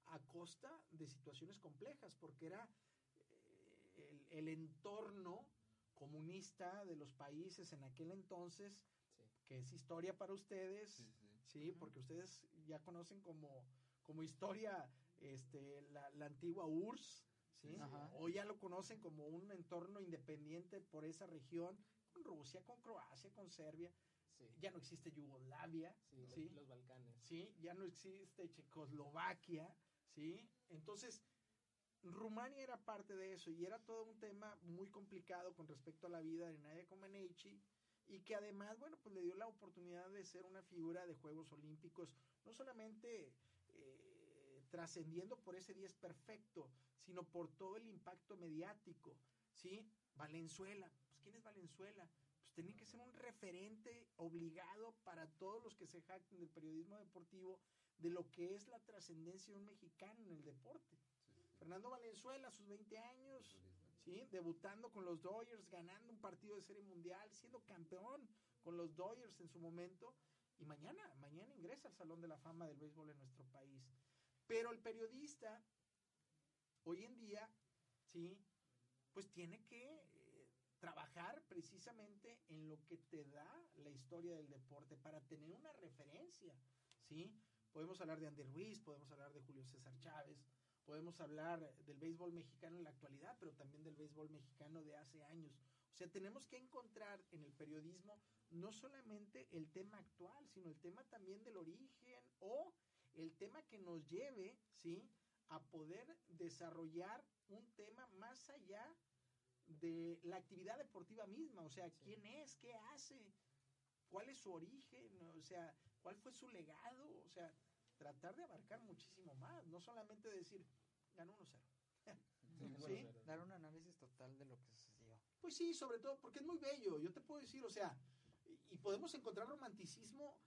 a costa de situaciones complejas, porque era eh, el, el entorno comunista de los países en aquel entonces, Sí. que es historia para ustedes, Sí, sí. Sí, Ujú. porque ustedes ya conocen como, como historia este, la, la antigua URSS, ¿sí? Ajá. O ya lo conocen como un entorno independiente por esa región, con Rusia, con Croacia, con Serbia. Sí. Ya no existe Yugoslavia, Sí, ¿sí? Los Balcanes. ¿sí? Ya no existe Checoslovaquia, ¿sí? Entonces, Rumania era parte de eso y era todo un tema muy complicado con respecto a la vida de Nadia Comaneci y que además, bueno, pues le dio la oportunidad de ser una figura de Juegos Olímpicos, no solamente eh, trascendiendo por ese 10 perfecto, sino por todo el impacto mediático, ¿sí? Valenzuela, pues ¿quién es Valenzuela? Pues tiene que ser un referente obligado para todos los que se jacten del periodismo deportivo de lo que es la trascendencia de un mexicano en el deporte. Fernando Valenzuela, a sus 20 años, ¿sí? debutando con los Dodgers, ganando un partido de serie mundial, siendo campeón con los Dodgers en su momento, y mañana, mañana ingresa al Salón de la Fama del Béisbol en nuestro país. Pero el periodista, hoy en día, ¿sí? Pues tiene que eh, trabajar precisamente en lo que te da la historia del deporte para tener una referencia, ¿sí? Podemos hablar de Andy Ruiz, podemos hablar de Julio César Chávez, podemos hablar del béisbol mexicano en la actualidad, pero también del béisbol mexicano de hace años. O sea, tenemos que encontrar en el periodismo no solamente el tema actual, sino el tema también del origen o el tema que nos lleve, ¿sí? A poder desarrollar un tema más allá de la actividad deportiva misma, o sea, quién es, qué hace, cuál es su origen, o sea, cuál fue su legado, o sea, tratar de abarcar muchísimo más, no solamente decir, ganó 1-0. Sí, dar un análisis total de lo que sucedió. Pues sí, sobre todo porque es muy bello, yo te puedo decir, o sea, y podemos encontrar romanticismo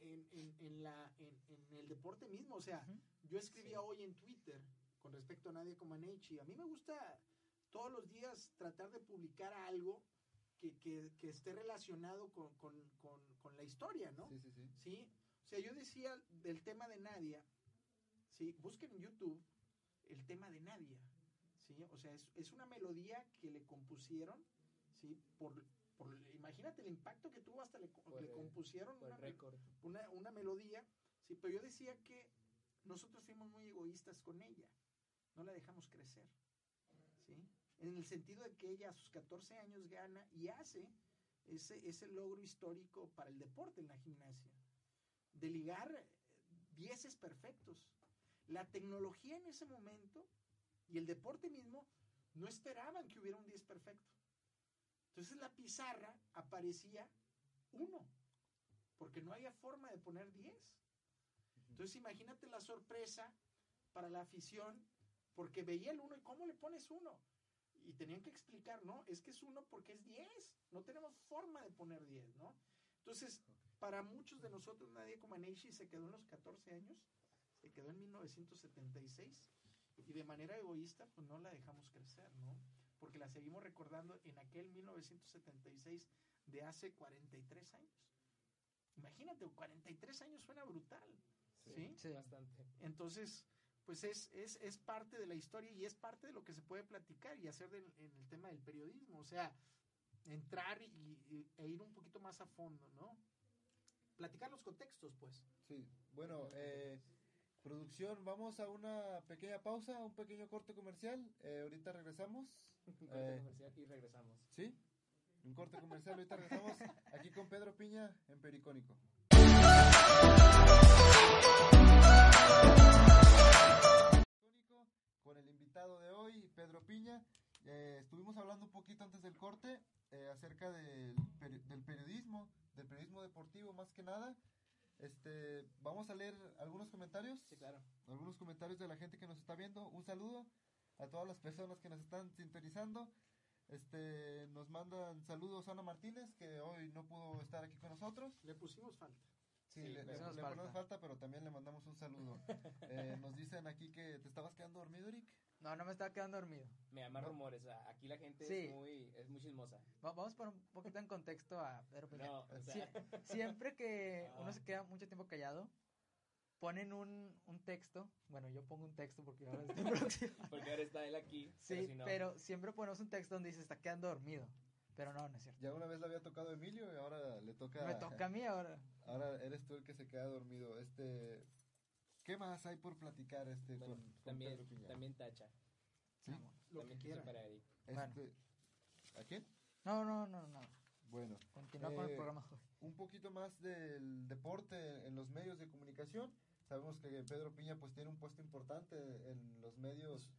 en, en, en la, en, el deporte mismo. O sea, yo escribía hoy en Twitter con respecto a Nadia Comaneci. A mí me gusta todos los días tratar de publicar algo que, que, que esté relacionado con, con, con, la historia, ¿no? Sí, sí, sí. ¿Sí? O sea, yo decía del tema de Nadia, ¿sí? Busquen en YouTube el tema de Nadia, ¿sí? O sea, es, es una melodía que le compusieron, ¿sí? Por, imagínate el impacto que tuvo hasta le, le compusieron una, una, melodía, sí, pero yo decía que nosotros fuimos muy egoístas con ella, no la dejamos crecer, ¿sí? En el sentido de que ella a sus 14 años gana y hace ese, ese logro histórico para el deporte en la gimnasia, de ligar dieces perfectos. La tecnología en ese momento y el deporte mismo no esperaban que hubiera un 10 perfecto. Entonces la pizarra aparecía uno, porque no había forma de poner 10. Entonces imagínate la sorpresa para la afición, porque veía el uno y cómo le pones uno. Y tenían que explicar, no, es que es uno porque es 10, no tenemos forma de poner 10, ¿no? Entonces, para muchos de nosotros, nadie como Aneishi se quedó en los 14 años, se quedó en 1976 y de manera egoísta, pues no la dejamos crecer, ¿no? porque la seguimos recordando en aquel 1976 de hace 43 años. Imagínate, 43 años suena brutal. Sí, ¿sí? bastante. Entonces, pues es, es, es, parte de la historia y es parte de lo que se puede platicar y hacer en el tema del periodismo. O sea, entrar y, e ir un poquito más a fondo, ¿no? Platicar los contextos, pues. Sí, bueno, eh, producción, vamos a una pequeña pausa, un pequeño corte comercial. Eh, ahorita regresamos. Un corte eh, comercial y regresamos. Sí, un corte comercial. Ahorita regresamos aquí con Pedro Piña en Pericónico. Con el invitado de hoy, Pedro Piña. Eh, estuvimos hablando un poquito antes del corte eh, acerca del, del periodismo, del periodismo deportivo más que nada. Este, vamos a leer algunos comentarios. Sí, claro. Algunos comentarios de la gente que nos está viendo. Un saludo a todas las personas que nos están sintonizando. Este, nos mandan saludos Ana Martínez, que hoy no pudo estar aquí con nosotros. Le pusimos falta. Sí, le, le, falta. falta. pero también le mandamos un saludo. eh, nos dicen aquí que te estabas quedando dormido, Eric. No, no me estaba quedando dormido. Me llaman rumores, aquí la gente es, muy, es muy chismosa. vamos por un poquito en contexto a Pedro No, o sea... siempre que ah. uno se queda mucho tiempo callado, ponen un, un texto, bueno, yo pongo un texto porque ahora estoy próximo. porque ahora está él aquí. Sí, pero, siempre ponemos un texto donde dice está quedando dormido. Pero no, no es cierto. Ya una vez le había tocado a Emilio y ahora le toca. Me toca a mí ahora. Ahora eres tú el que se queda dormido. Este. ¿Qué más hay por platicar este con, también, También tacha. Sí. Lo que quiera. Para Eric. Este, ¿A quién? No, no, no, no. Bueno. Continúa con el eh, programa. Un poquito más del deporte en los medios de comunicación. Sabemos que Pedro Piña pues tiene un puesto importante en los medios,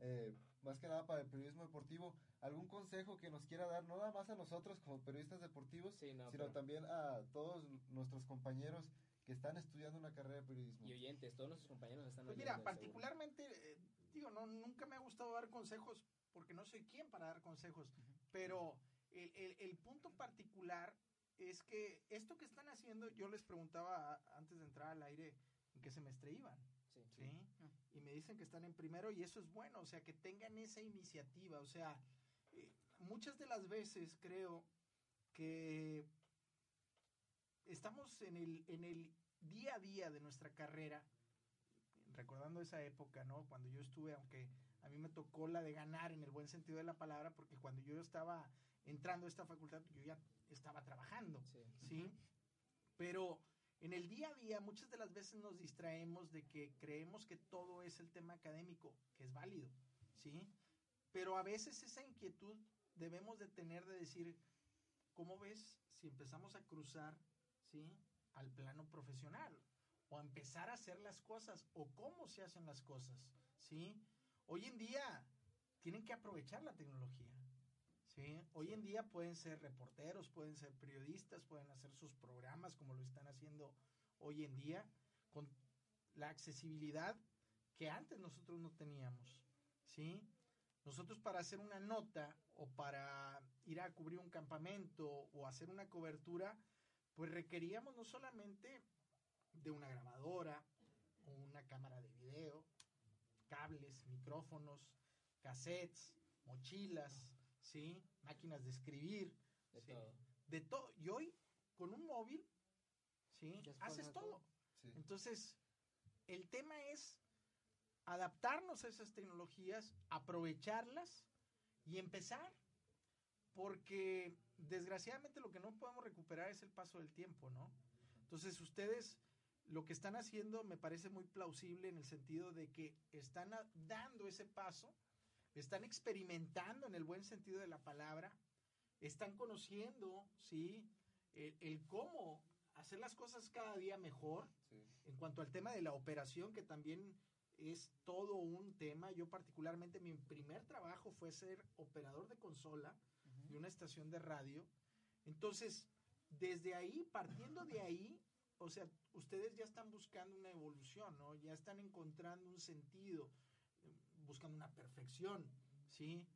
eh, más que nada para el periodismo deportivo. ¿Algún consejo que nos quiera dar, no nada más a nosotros como periodistas deportivos, sino también a todos nuestros compañeros que están estudiando una carrera de periodismo? Y oyentes, todos nuestros compañeros están Pues oyendo, mira, particularmente, eh, digo, no, nunca me ha gustado dar consejos porque no soy quien para dar consejos, pero el, el- el punto particular es que esto que están haciendo, yo les preguntaba antes de entrar al aire en qué semestre iban, Sí. ¿sí? Y me dicen que están en primero y eso es bueno, o sea, que tengan esa iniciativa, o sea, eh, muchas de las veces creo que estamos en el, en el día a día de nuestra carrera, recordando esa época, ¿no? Cuando yo estuve, aunque a mí me tocó la de ganar en el buen sentido de la palabra, porque cuando yo estaba entrando a esta facultad, yo ya estaba trabajando, Sí. ¿sí? Pero en el día a día muchas de las veces nos distraemos de que creemos que todo es el tema académico, que es válido, ¿sí? Pero a veces esa inquietud debemos de tener de decir, ¿cómo ves si empezamos a cruzar, ¿sí? Al plano profesional o a empezar a hacer las cosas o cómo se hacen las cosas, ¿sí? Hoy en día tienen que aprovechar la tecnología, ¿sí? Hoy en día pueden ser reporteros, pueden ser periodistas, pueden hacer sus programas como lo están haciendo hoy en día con la accesibilidad que antes nosotros no teníamos, ¿sí? Nosotros para hacer una nota o para ir a cubrir un campamento o hacer una cobertura, pues requeríamos no solamente de una grabadora o una cámara de video, cables, micrófonos, cassettes, mochilas, ¿sí? Máquinas de escribir, De ¿sí? todo. de. Y hoy, con un móvil, ¿sí? Haces todo. todo. Sí. Entonces, el tema es adaptarnos a esas tecnologías, aprovecharlas y empezar. Porque desgraciadamente lo que no podemos recuperar es el paso del tiempo, ¿no? Entonces, ustedes lo que están haciendo me parece muy plausible en el sentido de que están dando ese paso, están experimentando en el buen sentido de la palabra, están conociendo, ¿sí? El, el cómo hacer las cosas cada día mejor. Sí. En cuanto al tema de la operación, que también es todo un tema, yo particularmente mi primer trabajo fue ser operador de consola de una estación de radio. Entonces, desde ahí, partiendo de ahí, o sea, ustedes ya están buscando una evolución, ¿no? Ya están encontrando un sentido, buscando una perfección, ¿sí?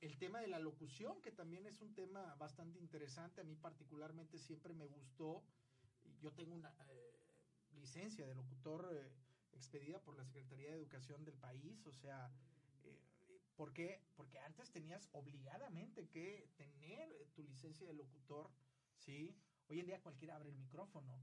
El tema de la locución, que también es un tema bastante interesante, a mí particularmente siempre me gustó. Yo tengo una eh, licencia de locutor eh, expedida por la Secretaría de Educación del país, o sea, ¿por qué? Porque antes tenías obligadamente que tener tu licencia de locutor, ¿sí? Hoy en día cualquiera abre el micrófono,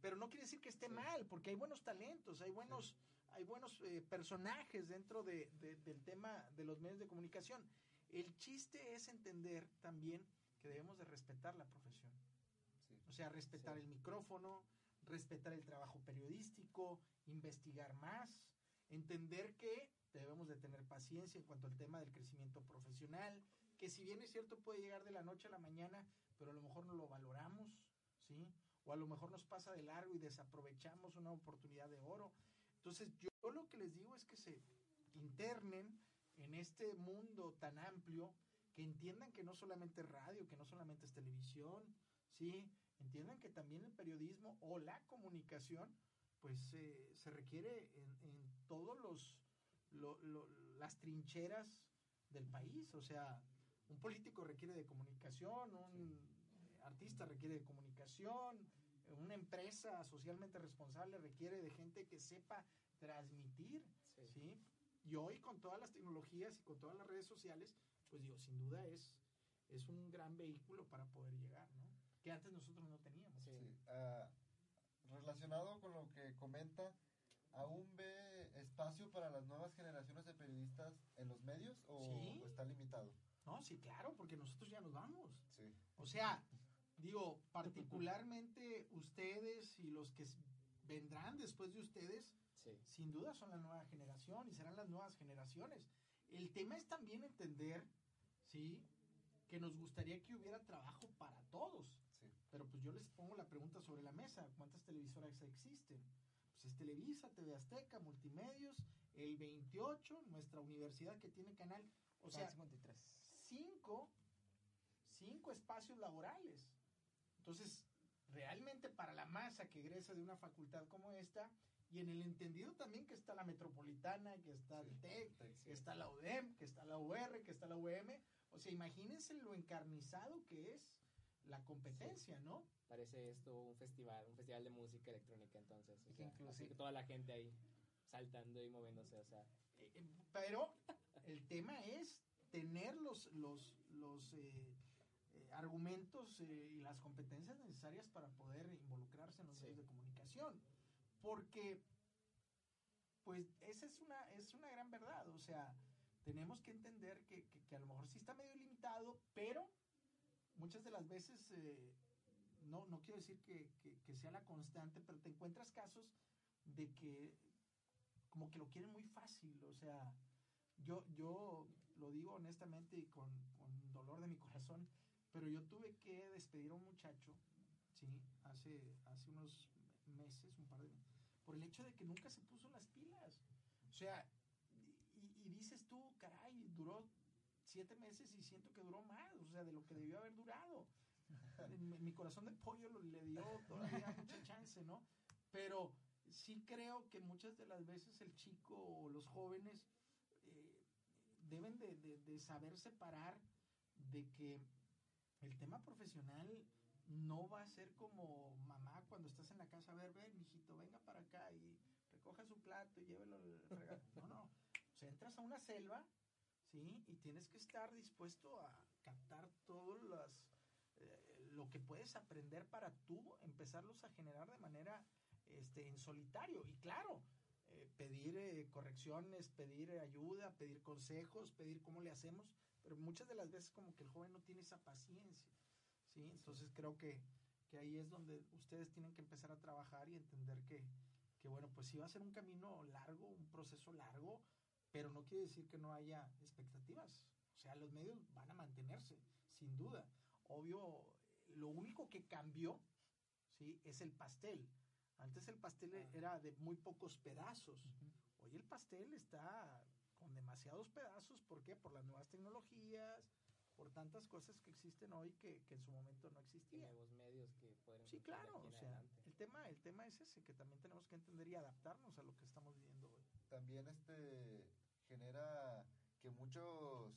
pero no quiere decir que esté Sí. mal, porque hay buenos talentos, hay buenos, hay buenos eh, personajes dentro de- de- del tema de los medios de comunicación. El chiste es entender también que debemos de respetar la profesión. Sí. O sea, respetar el micrófono, respetar el trabajo periodístico, investigar más, entender que debemos de tener paciencia en cuanto al tema del crecimiento profesional, que si bien es cierto puede llegar de la noche a la mañana, pero a lo mejor no lo valoramos, ¿sí? O a lo mejor nos pasa de largo y desaprovechamos una oportunidad de oro. Entonces, yo lo que les digo es que se internen en este mundo tan amplio, que entiendan que no solamente es radio, que no solamente es televisión, ¿sí? Entiendan que también el periodismo o la comunicación, pues eh, se requiere en, en todos los lo- lo- las trincheras del país. O sea, un político requiere de comunicación, un artista requiere de comunicación, una empresa socialmente responsable requiere de gente que sepa transmitir, Sí. ¿sí? Y hoy con todas las tecnologías y con todas las redes sociales, pues digo, sin duda es, es un gran vehículo para poder llegar, ¿no? Que antes nosotros no teníamos. Sí. Sí, ah, relacionado con lo que comenta, ¿aún ve espacio para las nuevas generaciones de periodistas en los medios o, Sí. o está limitado? No, sí, claro, porque nosotros ya nos vamos. Sí, O sea, digo, particularmente ustedes y los que vendrán después de ustedes, Sí. sin duda son la nueva generación y serán las nuevas generaciones. El tema es también entender, ¿sí? Que nos gustaría que hubiera trabajo para todos. sí. Pero pues yo les pongo la pregunta sobre la mesa, ¿cuántas televisoras existen? Pues es Televisa, TV Azteca, Multimedios, el 28, nuestra universidad que tiene canal, o sea, 53. cinco, cinco espacios laborales. Entonces, realmente para la masa que egresa de una facultad como esta, y en el entendido también que está la metropolitana, que está el TEC, que está la UDEM, que está la UR, que está la UM. O sea, imagínense lo encarnizado que es la competencia, ¿no? Parece esto un festival, un festival de música electrónica entonces. O sea, inclusive- así que toda la gente ahí saltando y moviéndose, o sea, Eh, eh, pero el tema es tener los, los, los eh, eh, argumentos eh, y las competencias necesarias para poder involucrarse en los Sí. medios de comunicación. Porque, pues, esa es una, es una gran verdad. O sea, tenemos que entender que, que- que a lo mejor sí está medio limitado, pero muchas de las veces, eh, no, no quiero decir que, que- sea la constante, pero te encuentras casos de que como que lo quieren muy fácil, o sea, yo, yo lo digo honestamente y con, con dolor de mi corazón, pero yo tuve que despedir a un muchacho, sí, hace, hace unos meses, un par de por el hecho de que nunca se puso las pilas. O sea, y, y dices tú, caray, duró siete meses y siento que duró más, o sea, de lo que debió haber durado. mi, mi corazón de pollo lo- le dio todavía mucha chance, ¿no? Pero sí creo que muchas de las veces el chico o los jóvenes eh, deben de, de- de saber separar de que el tema profesional no va a ser como mamá cuando estás en la casa, a ver, ven, mijito, venga para acá y recoja su plato y llévelo al fregar. No, no. O sea, entras a una selva, ¿sí? Y tienes que estar dispuesto a captar todo las, eh, lo que puedes aprender para tú empezarlos a generar de manera este, en solitario. Y claro, eh, pedir eh, correcciones, pedir ayuda, pedir consejos, pedir cómo le hacemos, pero muchas de las veces como que el joven no tiene esa paciencia. ¿sí? Entonces creo que, que ahí es donde ustedes tienen que empezar a trabajar y entender que, que, bueno, pues sí va a ser un camino largo, un proceso largo, pero no quiere decir que no haya expectativas. O sea, los medios van a mantenerse, sin duda. Obvio, lo único que cambió, ¿sí? Es el pastel. Antes el pastel Ah. era de muy pocos pedazos. Hoy el pastel está con demasiados pedazos. ¿Por qué? Por las nuevas tecnologías, por tantas cosas que existen hoy que, que en su momento no y existían. nuevos medios que pueden Sí, claro. O sea, adelante. el tema, el tema es ese, que también tenemos que entender y adaptarnos a lo que estamos viviendo hoy. También este genera que muchos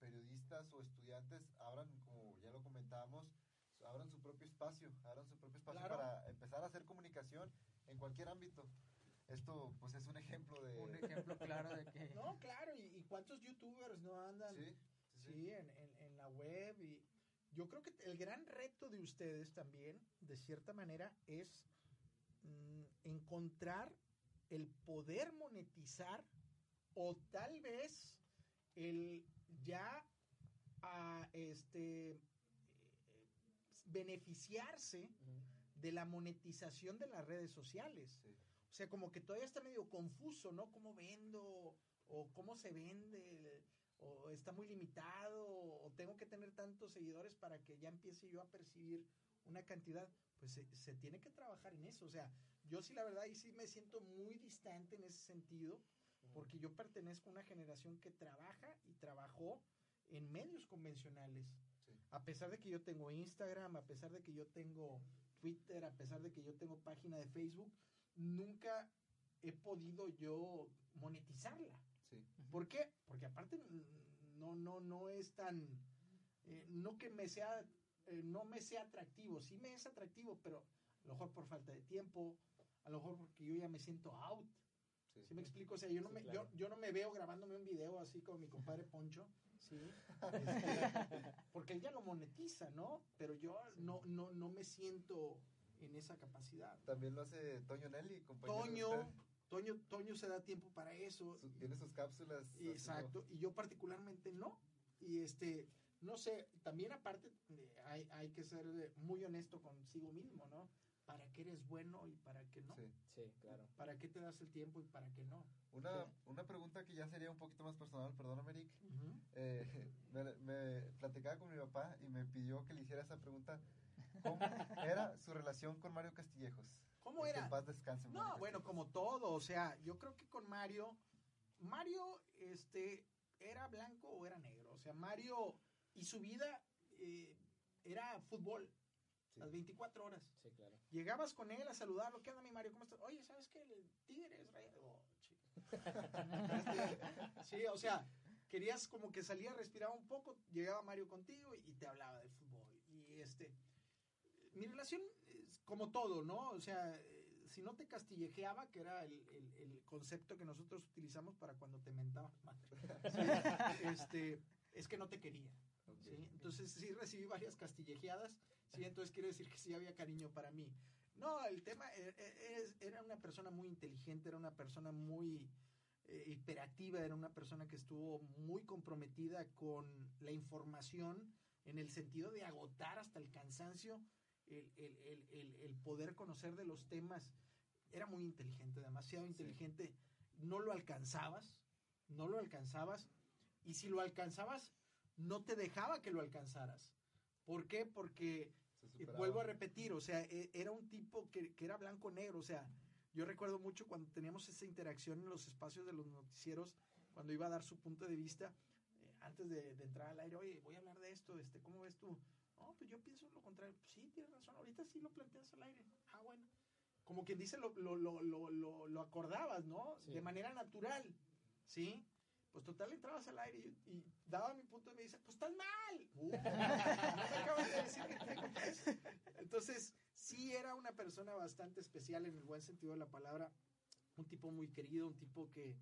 periodistas o estudiantes abran, como ya lo comentábamos, abran su propio espacio, abran su propio espacio Claro. para empezar a hacer comunicación en cualquier ámbito. Esto pues es un ejemplo de... Un ejemplo claro de que No, claro, y, y cuántos youtubers no andan Sí, sí, sí. sí, en, en- en la web y yo creo que el gran reto de ustedes también, de cierta manera, es mm, encontrar el poder monetizar o tal vez el ya a este eh, beneficiarse de la monetización de las redes sociales. Sí. O sea, como que todavía está medio confuso, ¿no? ¿Cómo vendo? ¿O cómo se vende? ¿O está muy limitado? ¿O tengo que tener tantos seguidores para que ya empiece yo a percibir una cantidad? Pues se, se tiene que trabajar en eso. O sea, yo sí, la verdad, y sí me siento muy distante en ese sentido, porque yo pertenezco a una generación que trabaja y trabajó en medios convencionales. Sí. A pesar de que yo tengo Instagram, a pesar de que yo tengo Twitter, a pesar de que yo tengo página de Facebook, nunca he podido yo monetizarla. Sí. ¿Por qué? Porque aparte no, no, no es tan, eh, no que me sea, eh, no me sea atractivo, sí me es atractivo, pero a lo mejor por falta de tiempo, a lo mejor porque yo ya me siento out. Sí. ¿Sí me explico? O sea, yo no, Sí, me, claro. yo, yo no me veo grabándome un video así con mi compadre Poncho, ¿sí? Este, porque él ya lo monetiza, ¿no? Pero yo no, no, no me siento en esa capacidad. También lo hace Toño Nelly, compañero. Toño. Toño, Toño se da tiempo para eso. Su- tiene sus cápsulas. Y- Exacto, y yo particularmente no. Y este, no sé, también aparte eh, hay, hay que ser eh, muy honesto consigo mismo, ¿no? ¿Para qué eres bueno y para qué no? Sí. Sí, claro. ¿Para qué te das el tiempo y para qué no? Una, una pregunta que ya sería un poquito más personal, perdóname, Eric. Eh, me, me platicaba con mi papá y me pidió que le hiciera esa pregunta. ¿Cómo era su relación con Mario Castillejos? ¿Cómo Que era? en paz descanse. Mario No, bueno, como todo, o sea, yo creo que con Mario, Mario, este, era blanco o era negro, o sea, Mario y su vida eh, era fútbol, Sí. las 24 horas. Sí, claro. Llegabas con él a saludarlo, ¿qué onda mi Mario? ¿Cómo estás? Oye, ¿sabes qué? El Tigres, rayado. Oh, chico. sí, o sea, querías como que salía, respiraba un poco, llegaba Mario contigo y te hablaba del fútbol. Y este, mi relación es como todo, ¿no? O sea, si no te castillejeaba, que era el, el- el concepto que nosotros utilizamos para cuando te mentaban madre, este, es que no te quería. Entonces sí recibí varias castillejeadas, sí, entonces quiere decir que sí había cariño para mí. No, el tema e- e- es- era una persona muy inteligente, era una persona muy eh, hiperactiva, era una persona que estuvo muy comprometida con la información en el sentido de agotar hasta el cansancio el, el- el- el- el poder conocer de los temas. Era muy inteligente, demasiado inteligente. No lo alcanzabas, no lo alcanzabas. Y si lo alcanzabas, no te dejaba que lo alcanzaras. ¿Por qué? Porque Vuelvo a repetir, o sea, e- era un tipo que, que era blanco-negro, o sea, yo recuerdo mucho cuando teníamos esa interacción en los espacios de los noticieros, cuando iba a dar su punto de vista, eh, antes de, de entrar al aire, oye, voy a hablar de esto, este, ¿cómo ves tú? No, pues yo pienso lo contrario, sí, tienes razón, ahorita sí lo planteas al aire, ah, bueno. Como quien dice, lo, lo, lo, lo, lo, lo acordabas, ¿no? Sí. De manera natural, ¿sí? Pues total, entrabas al aire y, y daba mi punto de vista, pues estás mal. No me acabas de decir que tengo Entonces, sí era una persona bastante especial en el buen sentido de la palabra, un tipo muy querido, un tipo que,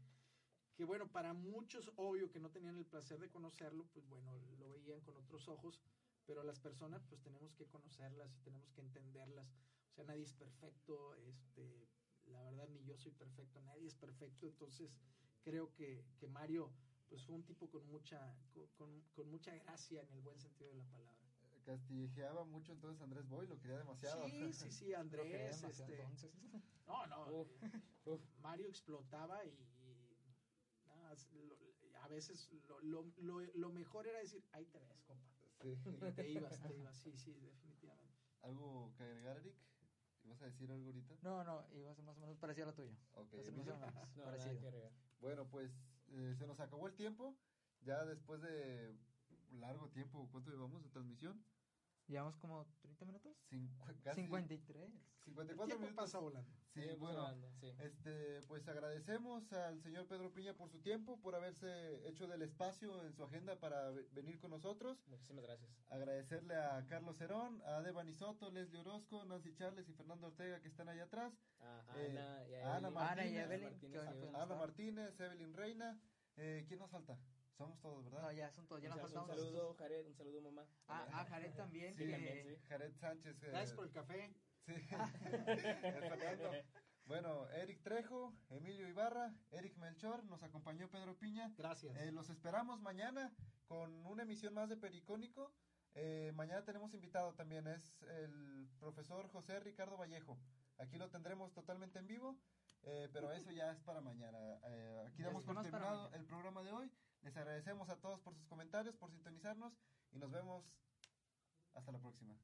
que bueno, para muchos, obvio que no tenían el placer de conocerlo, pues bueno, lo veían con otros ojos, pero las personas pues tenemos que conocerlas y tenemos que entenderlas. O sea, nadie es perfecto, este, la verdad ni yo soy perfecto, nadie es perfecto, entonces creo que, que Mario pues fue un tipo con mucha, con, con- mucha gracia en el buen sentido de la palabra. Castillejeaba mucho entonces Andrés Boy, lo quería demasiado. Sí, sí, sí, Andrés, este, entonces. no, no, Uf, eh, uf. Mario explotaba y, y nada, lo- a veces lo, lo, lo, lo mejor era decir, ahí te ves, compa. Sí. Y te ibas, te ibas, sí, sí, definitivamente. ¿Algo que agregar, Eric? ¿Ibas a decir algo ahorita? No, no, iba a ser más o menos parecido a la tuya. Ok, más o Emilio. menos No, nada que agregar. Bueno, pues eh, se nos acabó el tiempo. Ya después de largo tiempo, ¿cuánto llevamos de transmisión? Llevamos como 30 minutos. Cincu- casi 53. 54 El tiempo minutos. pasa volando. Sí, bueno, sí. este, pues agradecemos al señor Pedro Piña por su tiempo, por haberse hecho del espacio en su agenda para ve- venir con nosotros. Muchísimas gracias. Agradecerle a Carlos Herón, a Devani Soto, Leslie Orozco, Nancy Charles y Fernando Ortega que están allá atrás. A Eh, Ana y a a Ana Evelyn. Martínez. Ana y Ana Evelyn, Martínez, Ana. Martínez, Evelyn Reina. Eh, ¿Quién nos falta? Somos todos, ¿verdad? No, ya son todos, ya Un nos sal- un saludo, Jared, un saludo, mamá. Ah, ah, Jared también. Sí, que- también, sí. Jared Sánchez. eh, Gracias por el café. Sí. Bueno, Eric Trejo, Emilio Ibarra, Eric Melchor, nos acompañó Pedro Piña. Gracias. Eh, los esperamos mañana con una emisión más de Pericónico. Eh, mañana tenemos invitado también, es el profesor José Ricardo Vallejo. Aquí lo tendremos totalmente en vivo, eh, pero eso ya es para mañana. Eh, aquí damos por terminado el programa de hoy. Les agradecemos a todos por sus comentarios, por sintonizarnos y nos vemos hasta la próxima.